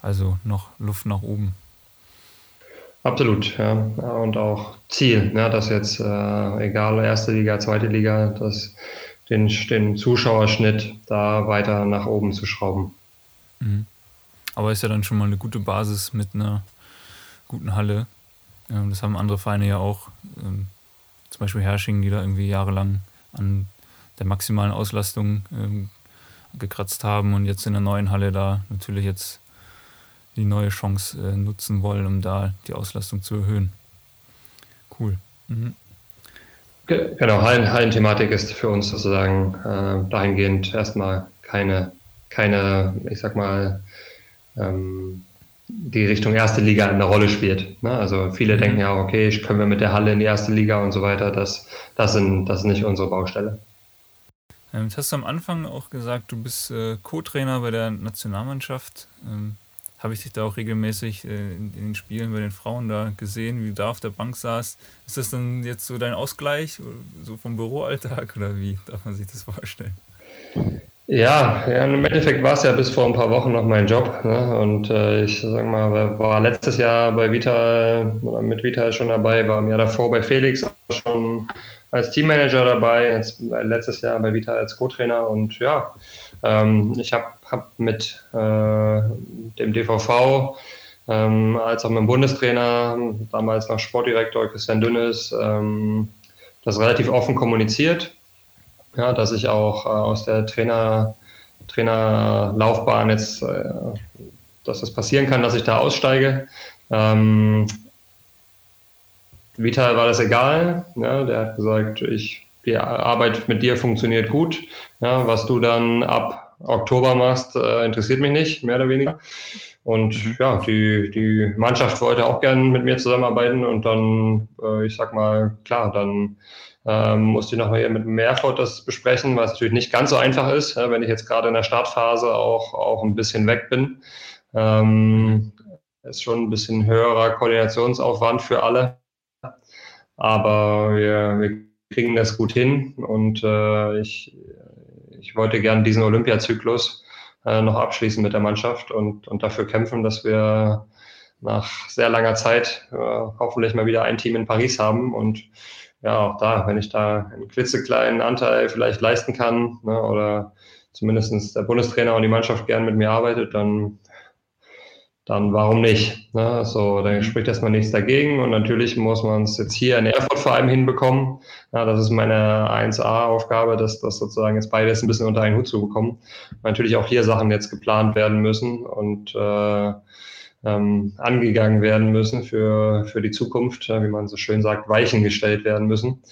Also noch Luft nach oben. Absolut, ja. Und auch Ziel, ne, dass jetzt, äh, egal erste Liga, zweite Liga, dass den, den Zuschauerschnitt da weiter nach oben zu schrauben. Mhm. Aber ist ja dann schon mal eine gute Basis mit einer guten Halle. Ähm, das haben andere Vereine ja auch. Ähm, zum Beispiel Hersching, die da irgendwie jahrelang an der maximalen Auslastung ähm, gekratzt haben und jetzt in der neuen Halle da natürlich jetzt die neue Chance äh, nutzen wollen, um da die Auslastung zu erhöhen. Cool. Mhm. Genau, Hallen, Hallenthematik ist für uns sozusagen äh, dahingehend erstmal keine, keine, ich sag mal, ähm, die Richtung erste Liga eine Rolle spielt. Ne? Also viele mhm. denken ja, okay, können wir mit der Halle in die erste Liga und so weiter. Das, das, sind, das ist nicht unsere Baustelle. Ähm, jetzt hast du am Anfang auch gesagt, du bist äh, Co-Trainer bei der Nationalmannschaft. Ähm, Habe ich dich da auch regelmäßig äh, in, den Spielen bei den Frauen da gesehen, wie du da auf der Bank saßt. Ist das dann jetzt so dein Ausgleich, so vom Büroalltag oder wie darf man sich das vorstellen? Ja, ja, im Endeffekt war es ja bis vor ein paar Wochen noch mein Job. Ne? Und äh, ich sag mal, war letztes Jahr bei Vita mit Vita schon dabei, war im Jahr davor bei Felix auch schon als Teammanager dabei, jetzt, letztes Jahr bei Vita als Co-Trainer und ja, ähm, ich habe hab mit äh, dem DVV ähm, als auch mit dem Bundestrainer, damals noch Sportdirektor Christian Dünnes, ähm, das relativ offen kommuniziert ja, dass ich auch äh, aus der Trainer, Trainerlaufbahn jetzt, äh, dass das passieren kann, dass ich da aussteige. Ähm, Vital war das egal. Ja, der hat gesagt, ich, die Arbeit mit dir funktioniert gut. Ja, was du dann ab Oktober machst, äh, interessiert mich nicht, mehr oder weniger. Und mhm. ja, die, die Mannschaft wollte auch gerne mit mir zusammenarbeiten und dann, äh, ich sag mal, klar, dann ähm, musste ich nochmal hier mit Mehrfort das besprechen, was natürlich nicht ganz so einfach ist, ja, wenn ich jetzt gerade in der Startphase auch, auch ein bisschen weg bin. Ähm, ist schon ein bisschen höherer Koordinationsaufwand für alle. Aber wir, wir kriegen das gut hin und äh, ich, ich wollte gerne diesen Olympiazyklus äh, noch abschließen mit der Mannschaft und, und dafür kämpfen, dass wir nach sehr langer Zeit äh, hoffentlich mal wieder ein Team in Paris haben und ja, auch da, wenn ich da einen klitzekleinen Anteil vielleicht leisten kann ne, oder zumindest der Bundestrainer und die Mannschaft gern mit mir arbeitet, dann, dann warum nicht? Ne? So, dann spricht erstmal nichts dagegen und natürlich muss man es jetzt hier in Erfurt vor allem hinbekommen. Ja, das ist meine 1A-Aufgabe, dass das sozusagen jetzt beides ein bisschen unter einen Hut zu bekommen. Natürlich auch hier Sachen jetzt geplant werden müssen und äh, ähm, angegangen werden müssen für, für die Zukunft, wie man so schön sagt, Weichen gestellt werden müssen.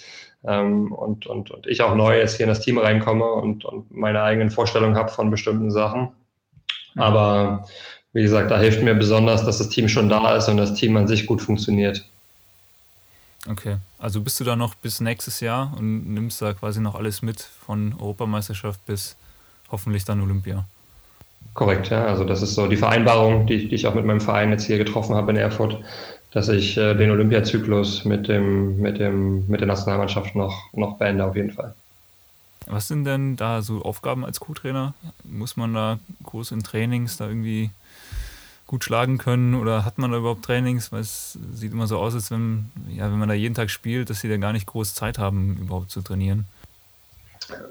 Ähm, und, und, und ich auch neu jetzt hier in das Team reinkomme und, und meine eigenen Vorstellungen habe von bestimmten Sachen. Aber wie gesagt, da hilft mir besonders, dass das Team schon da ist und das Team an sich gut funktioniert. Okay, also bist du da noch bis nächstes Jahr und nimmst da quasi noch alles mit von Europameisterschaft bis hoffentlich dann Olympia? Korrekt, ja. Also das ist so die Vereinbarung, die, die ich auch mit meinem Verein jetzt hier getroffen habe in Erfurt, dass ich äh, den Olympiazyklus mit dem, mit dem, mit der Nationalmannschaft noch, noch beende auf jeden Fall. Was sind denn da so Aufgaben als Co-Trainer? Muss man da groß in Trainings da irgendwie gut schlagen können oder hat man da überhaupt Trainings? Weil es sieht immer so aus, als wenn, ja, wenn man da jeden Tag spielt, dass sie da gar nicht groß Zeit haben, überhaupt zu trainieren.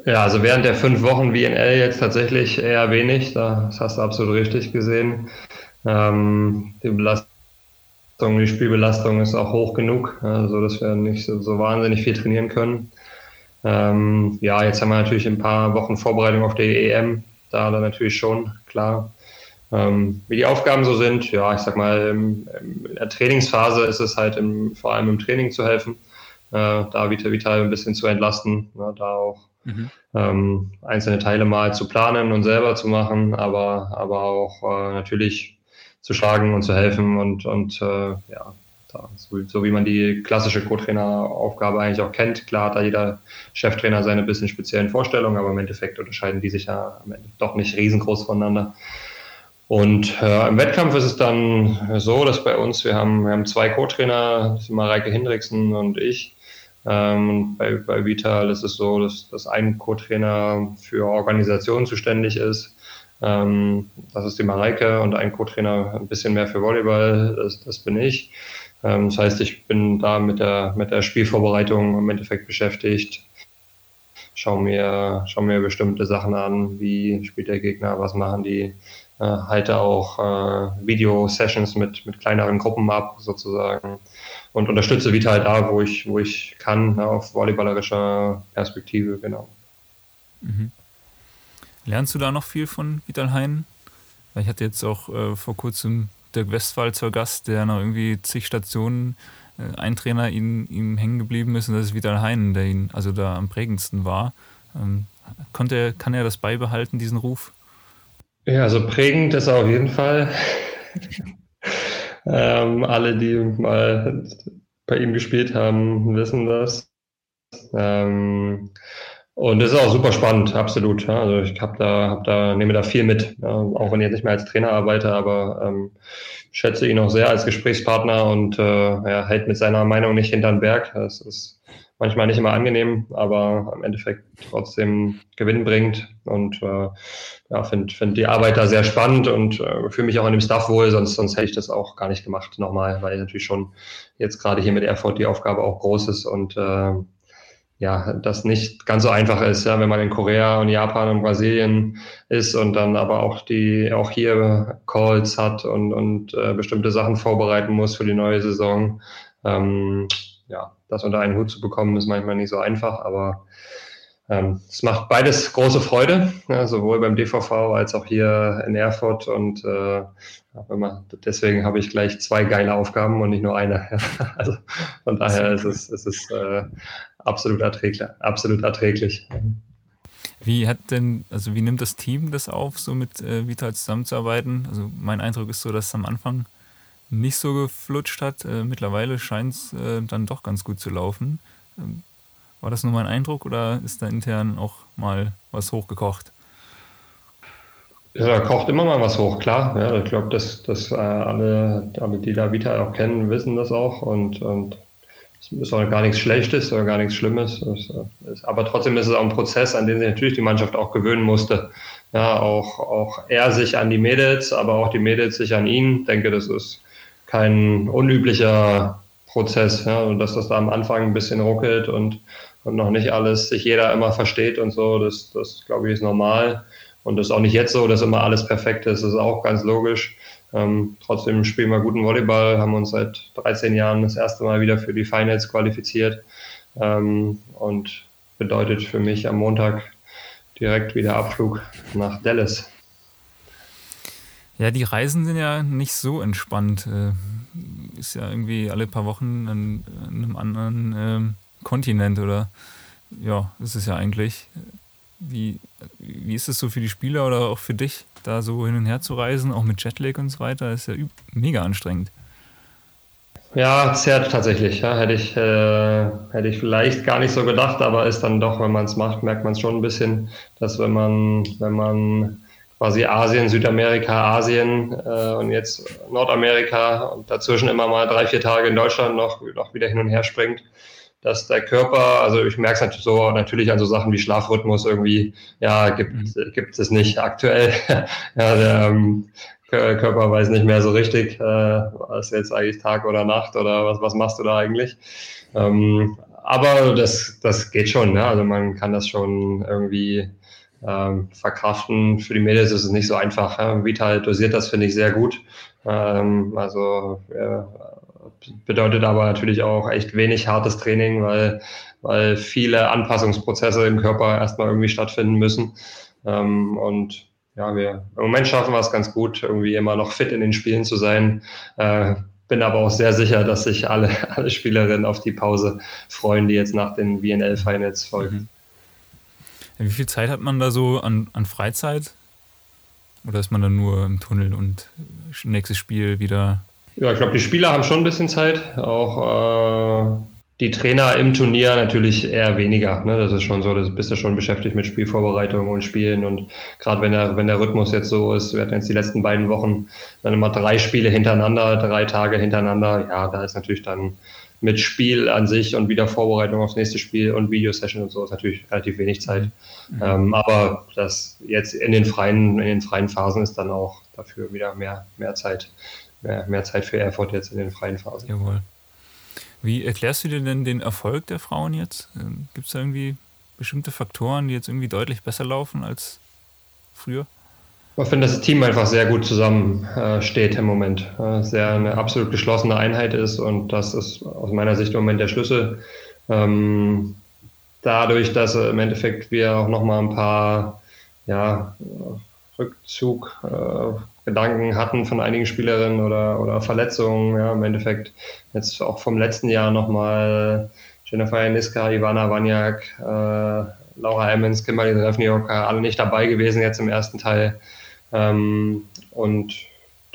Ja, also während der fünf Wochen WNL jetzt tatsächlich eher wenig. Das hast du absolut richtig gesehen. Ähm, die Belastung, die Spielbelastung ist auch hoch genug, ja, dass wir nicht so, so wahnsinnig viel trainieren können. Ähm, ja, jetzt haben wir natürlich ein paar Wochen Vorbereitung auf die EM. Da dann natürlich schon, klar. Ähm, wie die Aufgaben so sind, ja, ich sag mal, in der Trainingsphase ist es halt im, vor allem im Training zu helfen, äh, da Vital Vital ein bisschen zu entlasten, ja, da auch Mhm. Ähm, einzelne Teile mal zu planen und selber zu machen, aber, aber auch äh, natürlich zu schlagen und zu helfen und, und äh, ja, da, so, so, wie man die klassische Co-Trainer-Aufgabe eigentlich auch kennt. Klar hat da jeder Cheftrainer seine bisschen speziellen Vorstellungen, aber im Endeffekt unterscheiden die sich ja am Ende doch nicht riesengroß voneinander. Und äh, im Wettkampf ist es dann so, dass bei uns, wir haben, wir haben zwei Co-Trainer, das sind Mareike Hendriksen und ich, ähm, bei, bei Vital ist es so, dass, dass ein Co-Trainer für Organisation zuständig ist, Ähm, das ist die Mareike und ein Co-Trainer ein bisschen mehr für Volleyball, das, das bin ich. Ähm, das heißt, ich bin da mit der, mit der Spielvorbereitung im Endeffekt beschäftigt. Schau mir, schau mir bestimmte Sachen an, wie spielt der Gegner, was machen die, äh, halte auch äh, Video-Sessions mit, mit kleineren Gruppen ab, sozusagen, und unterstütze Vital da, wo ich, wo ich kann, ne, auf volleyballerischer Perspektive, genau. Mhm. Lernst du da noch viel von Vital Hein? Ich hatte jetzt auch äh, vor kurzem Dirk Westphal zur Gast, der nach irgendwie zig Stationen ein Trainer ihn, ihm hängen geblieben ist und das ist Vital Hein, der ihn also da am prägendsten war. Ähm, konnte, kann er das beibehalten, diesen Ruf? Ja, also prägend ist er auf jeden Fall. ähm, alle, die mal bei ihm gespielt haben, wissen das. Ähm, und das ist auch super spannend, absolut. Ja. Also ich habe da, hab da, nehme da viel mit, ja. auch wenn ich jetzt nicht mehr als Trainer arbeite, aber ähm, schätze ihn auch sehr als Gesprächspartner und äh, ja, hält mit seiner Meinung nicht hinter den Berg. Das ist manchmal nicht immer angenehm, aber im Endeffekt trotzdem Gewinn bringt und äh, ja, finde find die Arbeit da sehr spannend und äh, fühle mich auch in dem Staff wohl, sonst, sonst hätte ich das auch gar nicht gemacht nochmal, weil natürlich schon jetzt gerade hier mit Erfurt die Aufgabe auch groß ist und äh, ja, das nicht ganz so einfach ist, ja, wenn man in Korea und Japan und Brasilien ist und dann aber auch die auch hier Calls hat und, und äh, bestimmte Sachen vorbereiten muss für die neue Saison. Ähm, ja, das unter einen Hut zu bekommen, ist manchmal nicht so einfach, aber es macht beides große Freude, ja, sowohl beim DVV als auch hier in Erfurt. Und äh, deswegen habe ich gleich zwei geile Aufgaben und nicht nur eine. also von daher ist es, ist es äh, absolut erträglich. Absolut erträglich. Wie hat denn, also wie nimmt das Team das auf, so mit äh, Vital zusammenzuarbeiten? Also mein Eindruck ist so, dass es am Anfang nicht so geflutscht hat. Äh, mittlerweile scheint es äh, dann doch ganz gut zu laufen. War das nur mein Eindruck oder ist da intern auch mal was hochgekocht? Ja, da kocht immer mal was hoch, klar. Ja, ich glaube, dass, dass äh, alle, alle, die da Vita auch kennen, wissen das auch. Und, und es ist auch gar nichts Schlechtes oder gar nichts Schlimmes. Es, es, aber trotzdem ist es auch ein Prozess, an den sich natürlich die Mannschaft auch gewöhnen musste. Ja, auch, auch er sich an die Mädels, aber auch die Mädels sich an ihn. Ich denke, das ist kein unüblicher Prozess. Ja, und dass das da am Anfang ein bisschen ruckelt und, und noch nicht alles sich jeder immer versteht und so, das, das glaube ich, ist normal. Und das ist auch nicht jetzt so, dass immer alles perfekt ist. Das ist auch ganz logisch. Ähm, trotzdem spielen wir guten Volleyball, haben uns seit 13 Jahren das erste Mal wieder für die Finals qualifiziert. Ähm, und bedeutet für mich am Montag direkt wieder Abflug nach Dallas. Ja, die Reisen sind ja nicht so entspannt. Ist ja irgendwie alle paar Wochen an, einem anderen ähm, Kontinent oder ja, ist es ja eigentlich. Wie, wie ist es so für die Spieler oder auch für dich, da so hin und her zu reisen, auch mit Jetlag und so weiter? Ist ja mega anstrengend. Ja, zerrt tatsächlich. Ja. Hätte, ich, äh, hätte ich vielleicht gar nicht so gedacht, aber ist dann doch, wenn man es macht, merkt man es schon ein bisschen, dass wenn man, wenn man quasi Asien, Südamerika, Asien äh, und jetzt Nordamerika und dazwischen immer mal drei, vier Tage in Deutschland noch, noch wieder hin und her springt, dass der Körper, also ich merke es natürlich so natürlich an so Sachen wie Schlafrhythmus irgendwie, ja, gibt, mhm. gibt es nicht aktuell. ja, der ähm, Körper weiß nicht mehr so richtig, äh, was jetzt eigentlich Tag oder Nacht oder was, was machst du da eigentlich? Ähm, aber das, das geht schon, ne? also man kann das schon irgendwie ähm, verkraften. Für die Mädels ist es nicht so einfach. Vital dosiert das, finde ich, sehr gut. Ähm, also ja, bedeutet aber natürlich auch echt wenig hartes Training, weil, weil viele Anpassungsprozesse im Körper erstmal irgendwie stattfinden müssen. Ähm, und ja, wir im Moment schaffen wir es ganz gut, irgendwie immer noch fit in den Spielen zu sein. Äh, bin aber auch sehr sicher, dass sich alle, alle Spielerinnen auf die Pause freuen, die jetzt nach den VNL-Finals folgen. Mhm. Wie viel Zeit hat man da so an, an Freizeit? Oder ist man dann nur im Tunnel und nächstes Spiel wieder? Ja, ich glaube, die Spieler haben schon ein bisschen Zeit. Auch die Trainer im Turnier natürlich eher weniger. Ne? Das ist schon so, das bist du schon beschäftigt mit Spielvorbereitung und Spielen. Und gerade wenn der, wenn der Rhythmus jetzt so ist, wir hatten jetzt die letzten beiden Wochen dann immer drei Spiele hintereinander, drei Tage hintereinander. Ja, da ist natürlich dann mit Spiel an sich und wieder Vorbereitung aufs nächste Spiel und Videosession und so ist natürlich relativ wenig Zeit. Mhm. Ähm, aber das jetzt in den freien, in den freien Phasen ist dann auch dafür wieder mehr, mehr Zeit, mehr, mehr Zeit für Erfurt jetzt in den freien Phasen. Jawohl. Wie erklärst du dir denn den Erfolg der Frauen jetzt? Ähm, Gibt es da irgendwie bestimmte Faktoren, die jetzt irgendwie deutlich besser laufen als früher? Ich finde, das Team einfach sehr gut zusammensteht äh, im Moment. Äh, sehr eine absolut geschlossene Einheit ist und das ist aus meiner Sicht im Moment der Schlüssel. Ähm, dadurch, dass im Endeffekt wir auch nochmal ein paar ja, Rückzug, äh, Gedanken hatten von einigen Spielerinnen oder, oder Verletzungen. Ja, Im Endeffekt jetzt auch vom letzten Jahr nochmal Jennifer Janiska, Ivana Waniak, äh, Laura Emmons, Kimberly Drevnioka, alle nicht dabei gewesen jetzt im ersten Teil. Ähm, und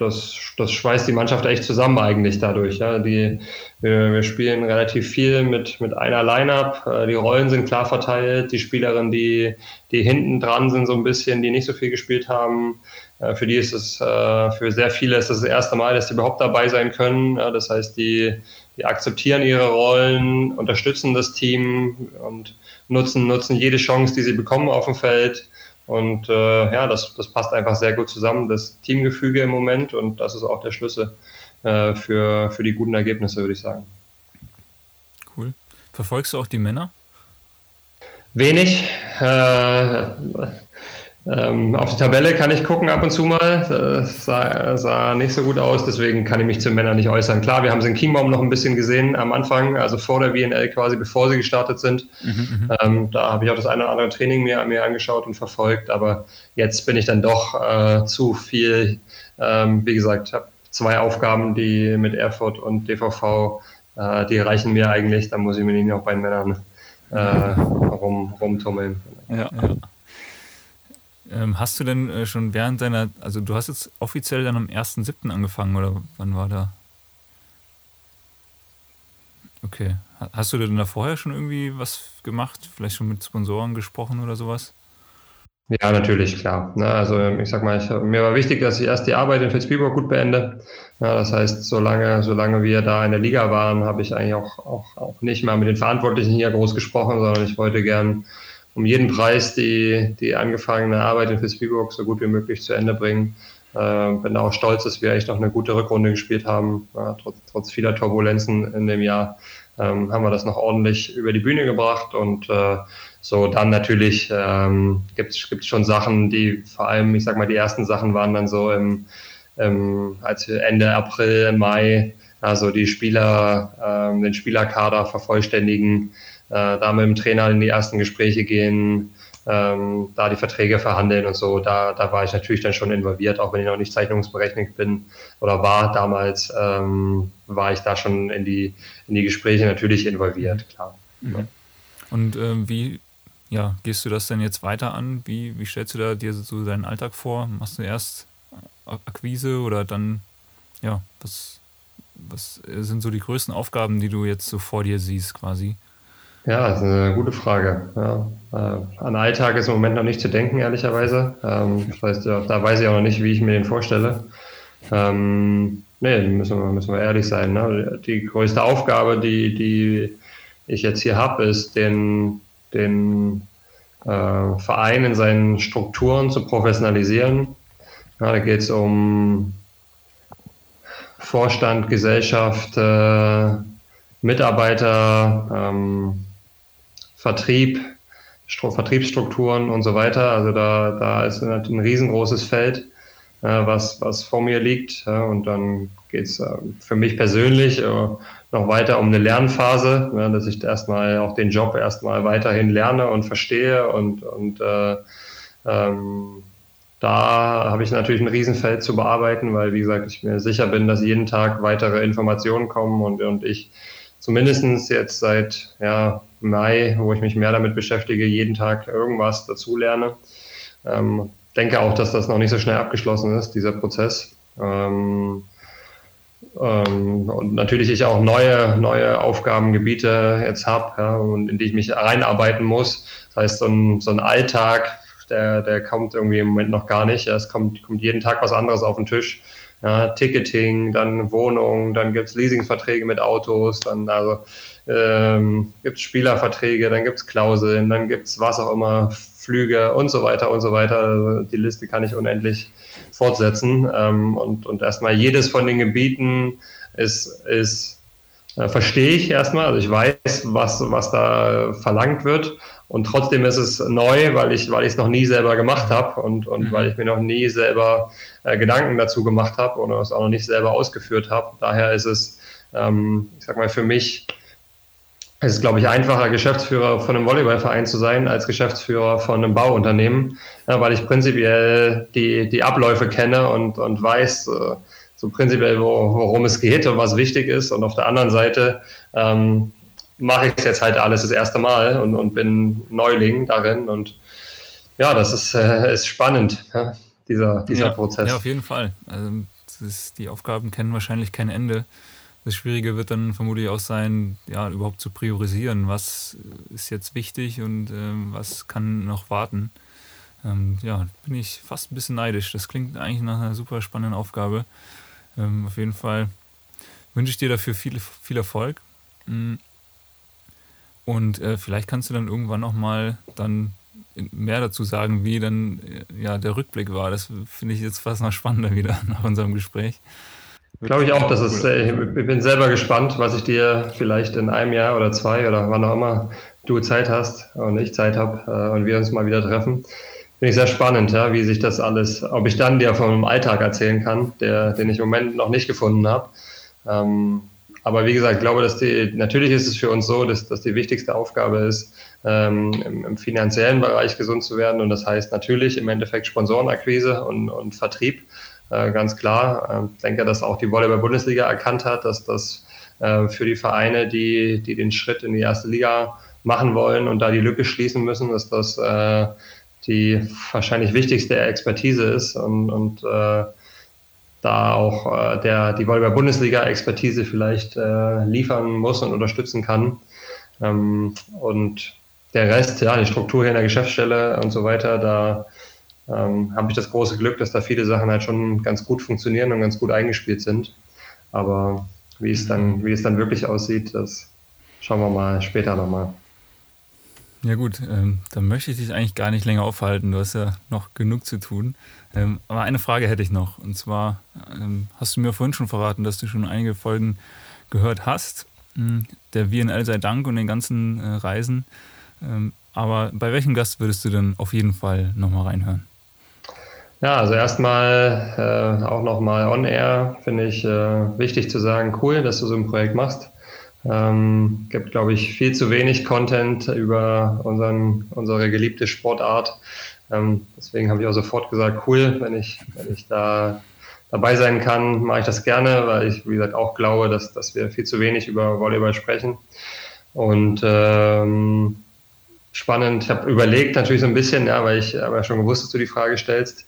das, das schweißt die Mannschaft echt zusammen eigentlich dadurch. Ja. Die, wir, wir spielen relativ viel mit, mit einer Line-Up. Äh, die Rollen sind klar verteilt. Die Spielerinnen, die, die hinten dran sind, so ein bisschen, die nicht so viel gespielt haben, äh, für die ist es, äh, für sehr viele ist es das erste Mal, dass sie überhaupt dabei sein können. Das heißt, die, die akzeptieren ihre Rollen, unterstützen das Team und nutzen, nutzen jede Chance, die sie bekommen auf dem Feld. Und äh, ja, das, das passt einfach sehr gut zusammen, das Teamgefüge im Moment. Und das ist auch der Schlüssel äh, für, für die guten Ergebnisse, würde ich sagen. Cool. Verfolgst du auch die Männer? Wenig. Äh, ähm, auf die Tabelle kann ich gucken ab und zu mal. Das sah, sah, nicht so gut aus, deswegen kann ich mich zu Männern nicht äußern. Klar, wir haben sie in Chiembaum noch ein bisschen gesehen am Anfang, also vor der WNL quasi, bevor sie gestartet sind. Mhm, mhm, ähm, da habe ich auch das eine oder andere Training mir, mir angeschaut und verfolgt, aber jetzt bin ich dann doch äh, zu viel, ähm, wie gesagt, habe zwei Aufgaben, die mit Erfurt und DVV, äh, die reichen mir eigentlich, da muss ich mir nicht noch bei den Männern äh, rum, rumtummeln. Ja, ja. Ähm, hast du denn äh, schon während deiner, also du hast jetzt offiziell dann am 1.7. angefangen oder wann war da? Okay. Hast du denn da vorher schon irgendwie was gemacht? Vielleicht schon mit Sponsoren gesprochen oder sowas? Ja, natürlich, klar. Na, also ich sag mal, ich, mir war wichtig, dass ich erst die Arbeit in Fitzbiburg gut beende. Ja, das heißt, solange, solange wir da in der Liga waren, habe ich eigentlich auch, auch, auch nicht mal mit den Verantwortlichen hier groß gesprochen, sondern ich wollte gern um jeden Preis die, die angefangene Arbeit in Fitzbiburg so gut wie möglich zu Ende bringen. Äh, bin auch stolz, dass wir echt noch eine gute Rückrunde gespielt haben. Ja, trotz, trotz vieler Turbulenzen in dem Jahr ähm, haben wir das noch ordentlich über die Bühne gebracht und äh, so dann natürlich ähm, gibt es schon Sachen, die vor allem, ich sag mal, die ersten Sachen waren dann so im, im als Ende April, Mai, also die Spieler, ähm, den Spielerkader vervollständigen, äh, da mit dem Trainer in die ersten Gespräche gehen, ähm, da die Verträge verhandeln und so. Da, da war ich natürlich dann schon involviert, auch wenn ich noch nicht zeichnungsberechtigt bin oder war damals, ähm, war ich da schon in die, in die Gespräche natürlich involviert, klar. Mhm. Und äh, wie ja, gehst du das denn jetzt weiter an? Wie, wie stellst du da dir so deinen Alltag vor? Machst du erst Akquise oder dann, ja, was, was sind so die größten Aufgaben, die du jetzt so vor dir siehst quasi? Ja, das ist eine gute Frage. Ja, äh, an Alltag ist im Moment noch nicht zu denken, ehrlicherweise. Ähm, das heißt, da weiß ich auch noch nicht, wie ich mir den vorstelle. Ähm, nee, müssen wir, müssen wir ehrlich sein. Ne? Die größte Aufgabe, die, die ich jetzt hier habe, ist, den, den äh, Verein in seinen Strukturen zu professionalisieren. Ja, da geht es um Vorstand, Gesellschaft, äh, Mitarbeiter, ähm, Vertrieb, Vertriebsstrukturen und so weiter. Also da, da ist ein riesengroßes Feld, äh, was, was vor mir liegt. Ja, und dann geht es äh, für mich persönlich äh, noch weiter um eine Lernphase, ja, dass ich erstmal auch den Job erstmal weiterhin lerne und verstehe und, und äh, ähm, da habe ich natürlich ein Riesenfeld zu bearbeiten, weil, wie gesagt, ich mir sicher bin, dass jeden Tag weitere Informationen kommen und, und ich zumindest jetzt seit ja, Mai, wo ich mich mehr damit beschäftige, jeden Tag irgendwas dazulerne. Ähm, denke auch, dass das noch nicht so schnell abgeschlossen ist, dieser Prozess. Ähm, ähm, und natürlich ich auch neue, neue Aufgabengebiete jetzt habe ja, und in die ich mich reinarbeiten muss. Das heißt, so ein, so ein Alltag, der, der kommt irgendwie im Moment noch gar nicht. Ja, es kommt, kommt jeden Tag was anderes auf den Tisch. Ja, Ticketing, dann Wohnung, dann gibt's Leasingverträge mit Autos, dann also ähm, gibt's Spielerverträge, dann gibt's Klauseln, dann gibt's was auch immer, Flüge und so weiter und so weiter. Also die Liste kann ich unendlich fortsetzen. Ähm, und, und erstmal jedes von den Gebieten ist, ist äh, verstehe ich erstmal. Also ich weiß, was, was da verlangt wird. Und trotzdem ist es neu, weil ich, weil ich es noch nie selber gemacht habe und, und mhm. weil ich mir noch nie selber äh, Gedanken dazu gemacht habe oder es auch noch nicht selber ausgeführt habe. Daher ist es, ähm, ich sag mal, für mich es ist, glaube ich, einfacher, Geschäftsführer von einem Volleyballverein zu sein, als Geschäftsführer von einem Bauunternehmen, ja, weil ich prinzipiell die, die Abläufe kenne und, und weiß, äh, so prinzipiell, wo, worum es geht und was wichtig ist. Und auf der anderen Seite ähm, mache ich es jetzt halt alles das erste Mal und, und bin Neuling darin. Und ja, das ist, äh, ist spannend, ja, dieser, dieser ja, Prozess. Ja, auf jeden Fall. Also, ist, die Aufgaben kennen wahrscheinlich kein Ende. Das Schwierige wird dann vermutlich auch sein, ja, überhaupt zu priorisieren, was ist jetzt wichtig und ähm, was kann noch warten. Ähm, ja, bin ich fast ein bisschen neidisch. Das klingt eigentlich nach einer super spannenden Aufgabe. Ähm, auf jeden Fall wünsche ich dir dafür viel, viel Erfolg. Und äh, vielleicht kannst du dann irgendwann noch mal dann mehr dazu sagen, wie dann äh, ja, der Rückblick war. Das finde ich jetzt fast noch spannender wieder nach unserem Gespräch. Glaube ich auch, dass es, äh, ich bin selber gespannt, was ich dir vielleicht in einem Jahr oder zwei oder wann auch immer du Zeit hast und ich Zeit habe äh, und wir uns mal wieder treffen. Finde ich sehr spannend, ja, wie sich das alles, ob ich dann dir von einem Alltag erzählen kann, der, den ich im Moment noch nicht gefunden habe. Ähm, aber wie gesagt, ich glaube, dass die, natürlich ist es für uns so, dass, dass die wichtigste Aufgabe ist, ähm, im, im, finanziellen Bereich gesund zu werden. Und das heißt natürlich im Endeffekt Sponsorenakquise und, und Vertrieb. Äh, ganz klar. Ähm, ich denke, dass auch die Volleyball-Bundesliga erkannt hat, dass das äh, für die Vereine, die, die den Schritt in die erste Liga machen wollen und da die Lücke schließen müssen, dass das äh, die wahrscheinlich wichtigste Expertise ist und, und äh, da auch äh, der, die Volleyball-Bundesliga-Expertise vielleicht äh, liefern muss und unterstützen kann. Ähm, und der Rest, ja, die Struktur hier in der Geschäftsstelle und so weiter, da ähm, habe ich das große Glück, dass da viele Sachen halt schon ganz gut funktionieren und ganz gut eingespielt sind. Aber wie es dann, wie es dann wirklich aussieht, das schauen wir mal später nochmal. Ja gut, ähm, dann möchte ich dich eigentlich gar nicht länger aufhalten. Du hast ja noch genug zu tun. Ähm, aber eine Frage hätte ich noch. Und zwar ähm, hast du mir vorhin schon verraten, dass du schon einige Folgen gehört hast. Hm, der WNL sei Dank und den ganzen äh, Reisen. Ähm, aber bei welchem Gast würdest du denn auf jeden Fall nochmal reinhören? Ja, also erstmal äh, auch nochmal on-air finde ich äh, wichtig zu sagen, cool, dass du so ein Projekt machst. Ähm, gibt, glaube ich, viel zu wenig Content über unseren, unsere geliebte Sportart. Ähm, deswegen habe ich auch sofort gesagt, cool, wenn ich, wenn ich da dabei sein kann, mache ich das gerne, weil ich, wie gesagt, auch glaube, dass, dass wir viel zu wenig über Volleyball sprechen. Und ähm, spannend. Ich habe überlegt natürlich so ein bisschen, ja, weil ich aber schon gewusst, dass du die Frage stellst,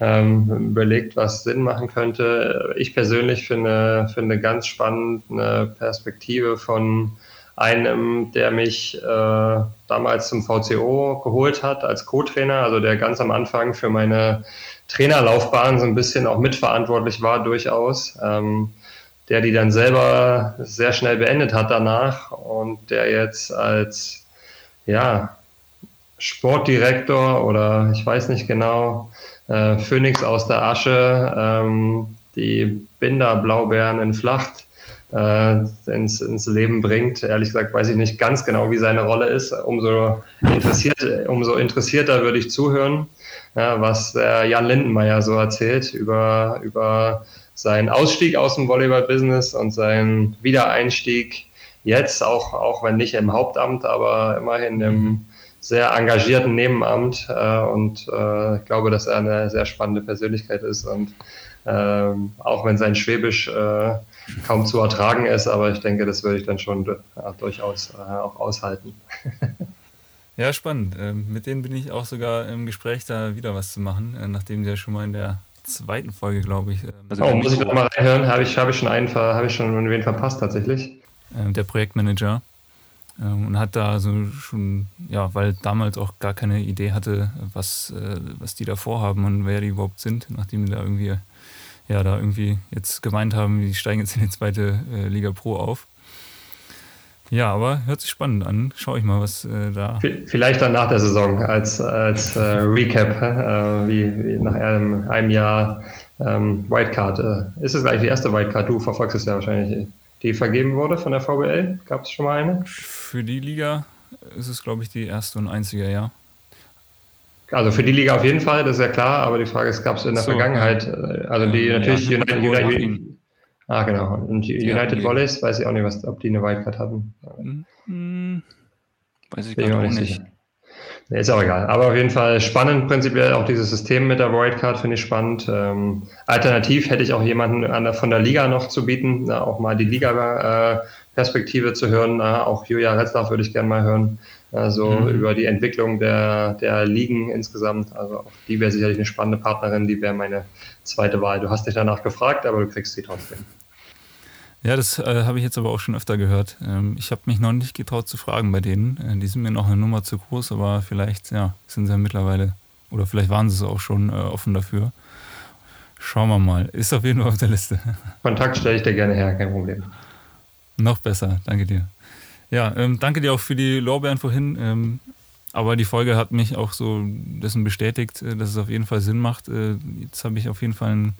ähm, überlegt, was Sinn machen könnte. Ich persönlich finde, finde ganz spannend eine Perspektive von einem, der mich äh, damals zum VCO geholt hat als Co-Trainer, also der ganz am Anfang für meine Trainerlaufbahn so ein bisschen auch mitverantwortlich war durchaus, ähm, der die dann selber sehr schnell beendet hat danach und der jetzt als ja, Sportdirektor oder ich weiß nicht genau, äh, Phoenix aus der Asche, ähm, die Binder-Blaubeeren in Flacht äh, ins, ins Leben bringt. Ehrlich gesagt weiß ich nicht ganz genau, wie seine Rolle ist. Umso, interessiert, umso interessierter würde ich zuhören, ja, was der Jan Lindenmeier so erzählt über, über seinen Ausstieg aus dem Volleyball-Business und seinen Wiedereinstieg jetzt, auch, auch wenn nicht im Hauptamt, aber immerhin im sehr engagierten Nebenamt. Äh, und äh, ich glaube, dass er eine sehr spannende Persönlichkeit ist und ähm, auch wenn sein Schwäbisch äh, kaum zu ertragen ist, aber ich denke, das würde ich dann schon ja, durchaus äh, auch aushalten. Ja, spannend. Ähm, mit denen bin ich auch sogar im Gespräch, da wieder was zu machen, äh, nachdem sie ja schon mal in der zweiten Folge, glaube ich. Also oh, muss ich noch mal reinhören? Habe ich, hab ich schon einen, habe ich schon wen verpasst tatsächlich? Äh, der Projektmanager. Ähm, und hat da so schon, ja, weil damals auch gar keine Idee hatte, was, äh, was die da vorhaben und wer die überhaupt sind, nachdem die da irgendwie, ja, da irgendwie jetzt gemeint haben, die steigen jetzt in die zweite äh, Liga Pro auf. Ja, aber hört sich spannend an. Schau ich mal, was äh, da. Vielleicht dann nach der Saison als, als äh, Recap, äh, wie, wie, nach einem, einem Jahr ähm, Wildcard. Äh, ist es gleich die erste Wildcard? Du verfolgst es ja wahrscheinlich, die vergeben wurde von der VBL. Gab es schon mal eine? Für die Liga ist es, glaube ich, die erste und einzige, ja. Also für die Liga auf jeden Fall, das ist ja klar, aber die Frage ist, gab es in der so, Vergangenheit, äh, also die ja, natürlich ja, United, United, Ah, genau. Und United Volleys, weiß ich auch nicht, was, ob die eine Wildcard hatten. Hm, weiß ich gar nicht. nicht. Nee, ist auch egal. Aber auf jeden Fall spannend, prinzipiell auch dieses System mit der Wildcard finde ich spannend. Ähm, alternativ hätte ich auch jemanden der, von der Liga noch zu bieten, na, auch mal die Liga-Perspektive äh, zu hören. Na, auch Julia Retzlaff würde ich gerne mal hören. Also mhm. über die Entwicklung der, der Ligen insgesamt. Also auch die wäre sicherlich eine spannende Partnerin, die wäre meine zweite Wahl. Du hast dich danach gefragt, aber du kriegst sie trotzdem. Ja, das äh, habe ich jetzt aber auch schon öfter gehört. Ähm, ich habe mich noch nicht getraut zu fragen bei denen. Äh, die sind mir noch eine Nummer zu groß, aber vielleicht ja, sind sie ja mittlerweile, oder vielleicht waren sie es auch schon äh, offen dafür. Schauen wir mal. Ist auf jeden Fall auf der Liste. Kontakt stelle ich dir gerne her, kein Problem. Noch besser, danke dir. Ja, ähm, danke dir auch für die Lorbeeren vorhin. Ähm, aber die Folge hat mich auch so dessen bestätigt, äh, dass es auf jeden Fall Sinn macht. Äh, jetzt habe ich auf jeden Fall einen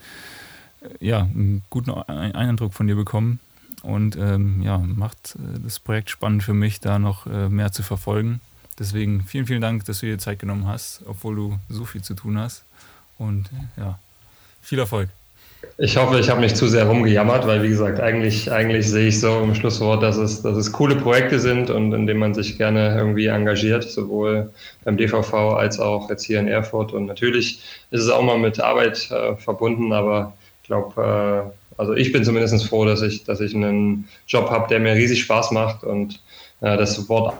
ja, einen guten Eindruck von dir bekommen und ähm, ja, macht äh, das Projekt spannend für mich, da noch äh, mehr zu verfolgen. Deswegen vielen, vielen Dank, dass du dir Zeit genommen hast, obwohl du so viel zu tun hast. Und ja, viel Erfolg. Ich hoffe, ich habe nicht zu sehr rumgejammert, weil wie gesagt, eigentlich, eigentlich sehe ich so im Schlusswort, dass es, dass es coole Projekte sind und in denen man sich gerne irgendwie engagiert, sowohl beim DVV als auch jetzt hier in Erfurt. Und natürlich ist es auch mal mit Arbeit äh, verbunden, aber glaube, äh, also ich bin zumindest froh, dass ich, dass ich einen Job habe, der mir riesig Spaß macht und äh, das Wort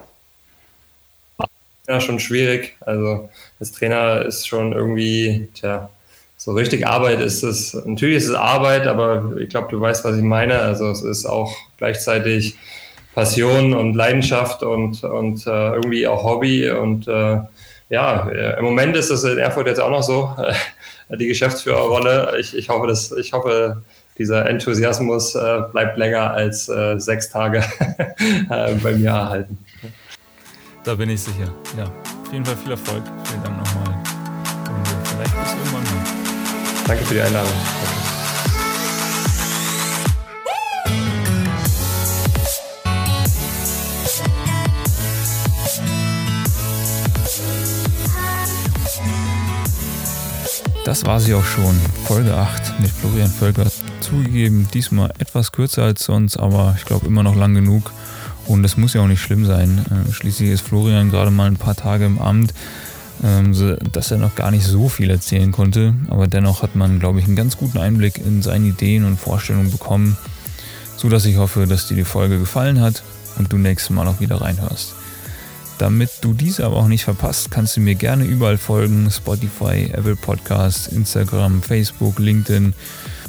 ja schon schwierig. Also als Trainer ist schon irgendwie, tja, so richtig Arbeit ist es, natürlich ist es Arbeit, aber ich glaube, du weißt, was ich meine. Also es ist auch gleichzeitig Passion und Leidenschaft und, und äh, irgendwie auch Hobby. Und äh, ja, im Moment ist es in Erfurt jetzt auch noch so die Geschäftsführerrolle. Ich, ich, hoffe, dass, ich hoffe, dieser Enthusiasmus äh, bleibt länger als äh, sechs Tage äh, bei mir erhalten. Da bin ich sicher. Ja, auf jeden Fall viel Erfolg. Vielen Dank nochmal. Danke für die Einladung. Das war sie auch schon. Folge 8 mit Florian Völker. Zugegeben, diesmal etwas kürzer als sonst, aber ich glaube immer noch lang genug. Und das muss ja auch nicht schlimm sein. Äh, schließlich ist Florian gerade mal ein paar Tage im Amt, dass er noch gar nicht so viel erzählen konnte. Aber dennoch hat man, glaube ich, einen ganz guten Einblick in seine Ideen und Vorstellungen bekommen. So dass ich hoffe, dass dir die Folge gefallen hat und du nächstes Mal auch wieder reinhörst. Damit du diese aber auch nicht verpasst, kannst du mir gerne überall folgen. Spotify, Apple Podcasts, Instagram, Facebook, LinkedIn.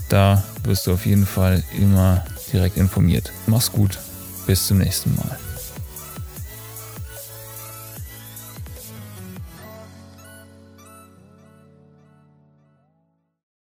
Da wirst du auf jeden Fall immer direkt informiert. Mach's gut. Bis zum nächsten Mal.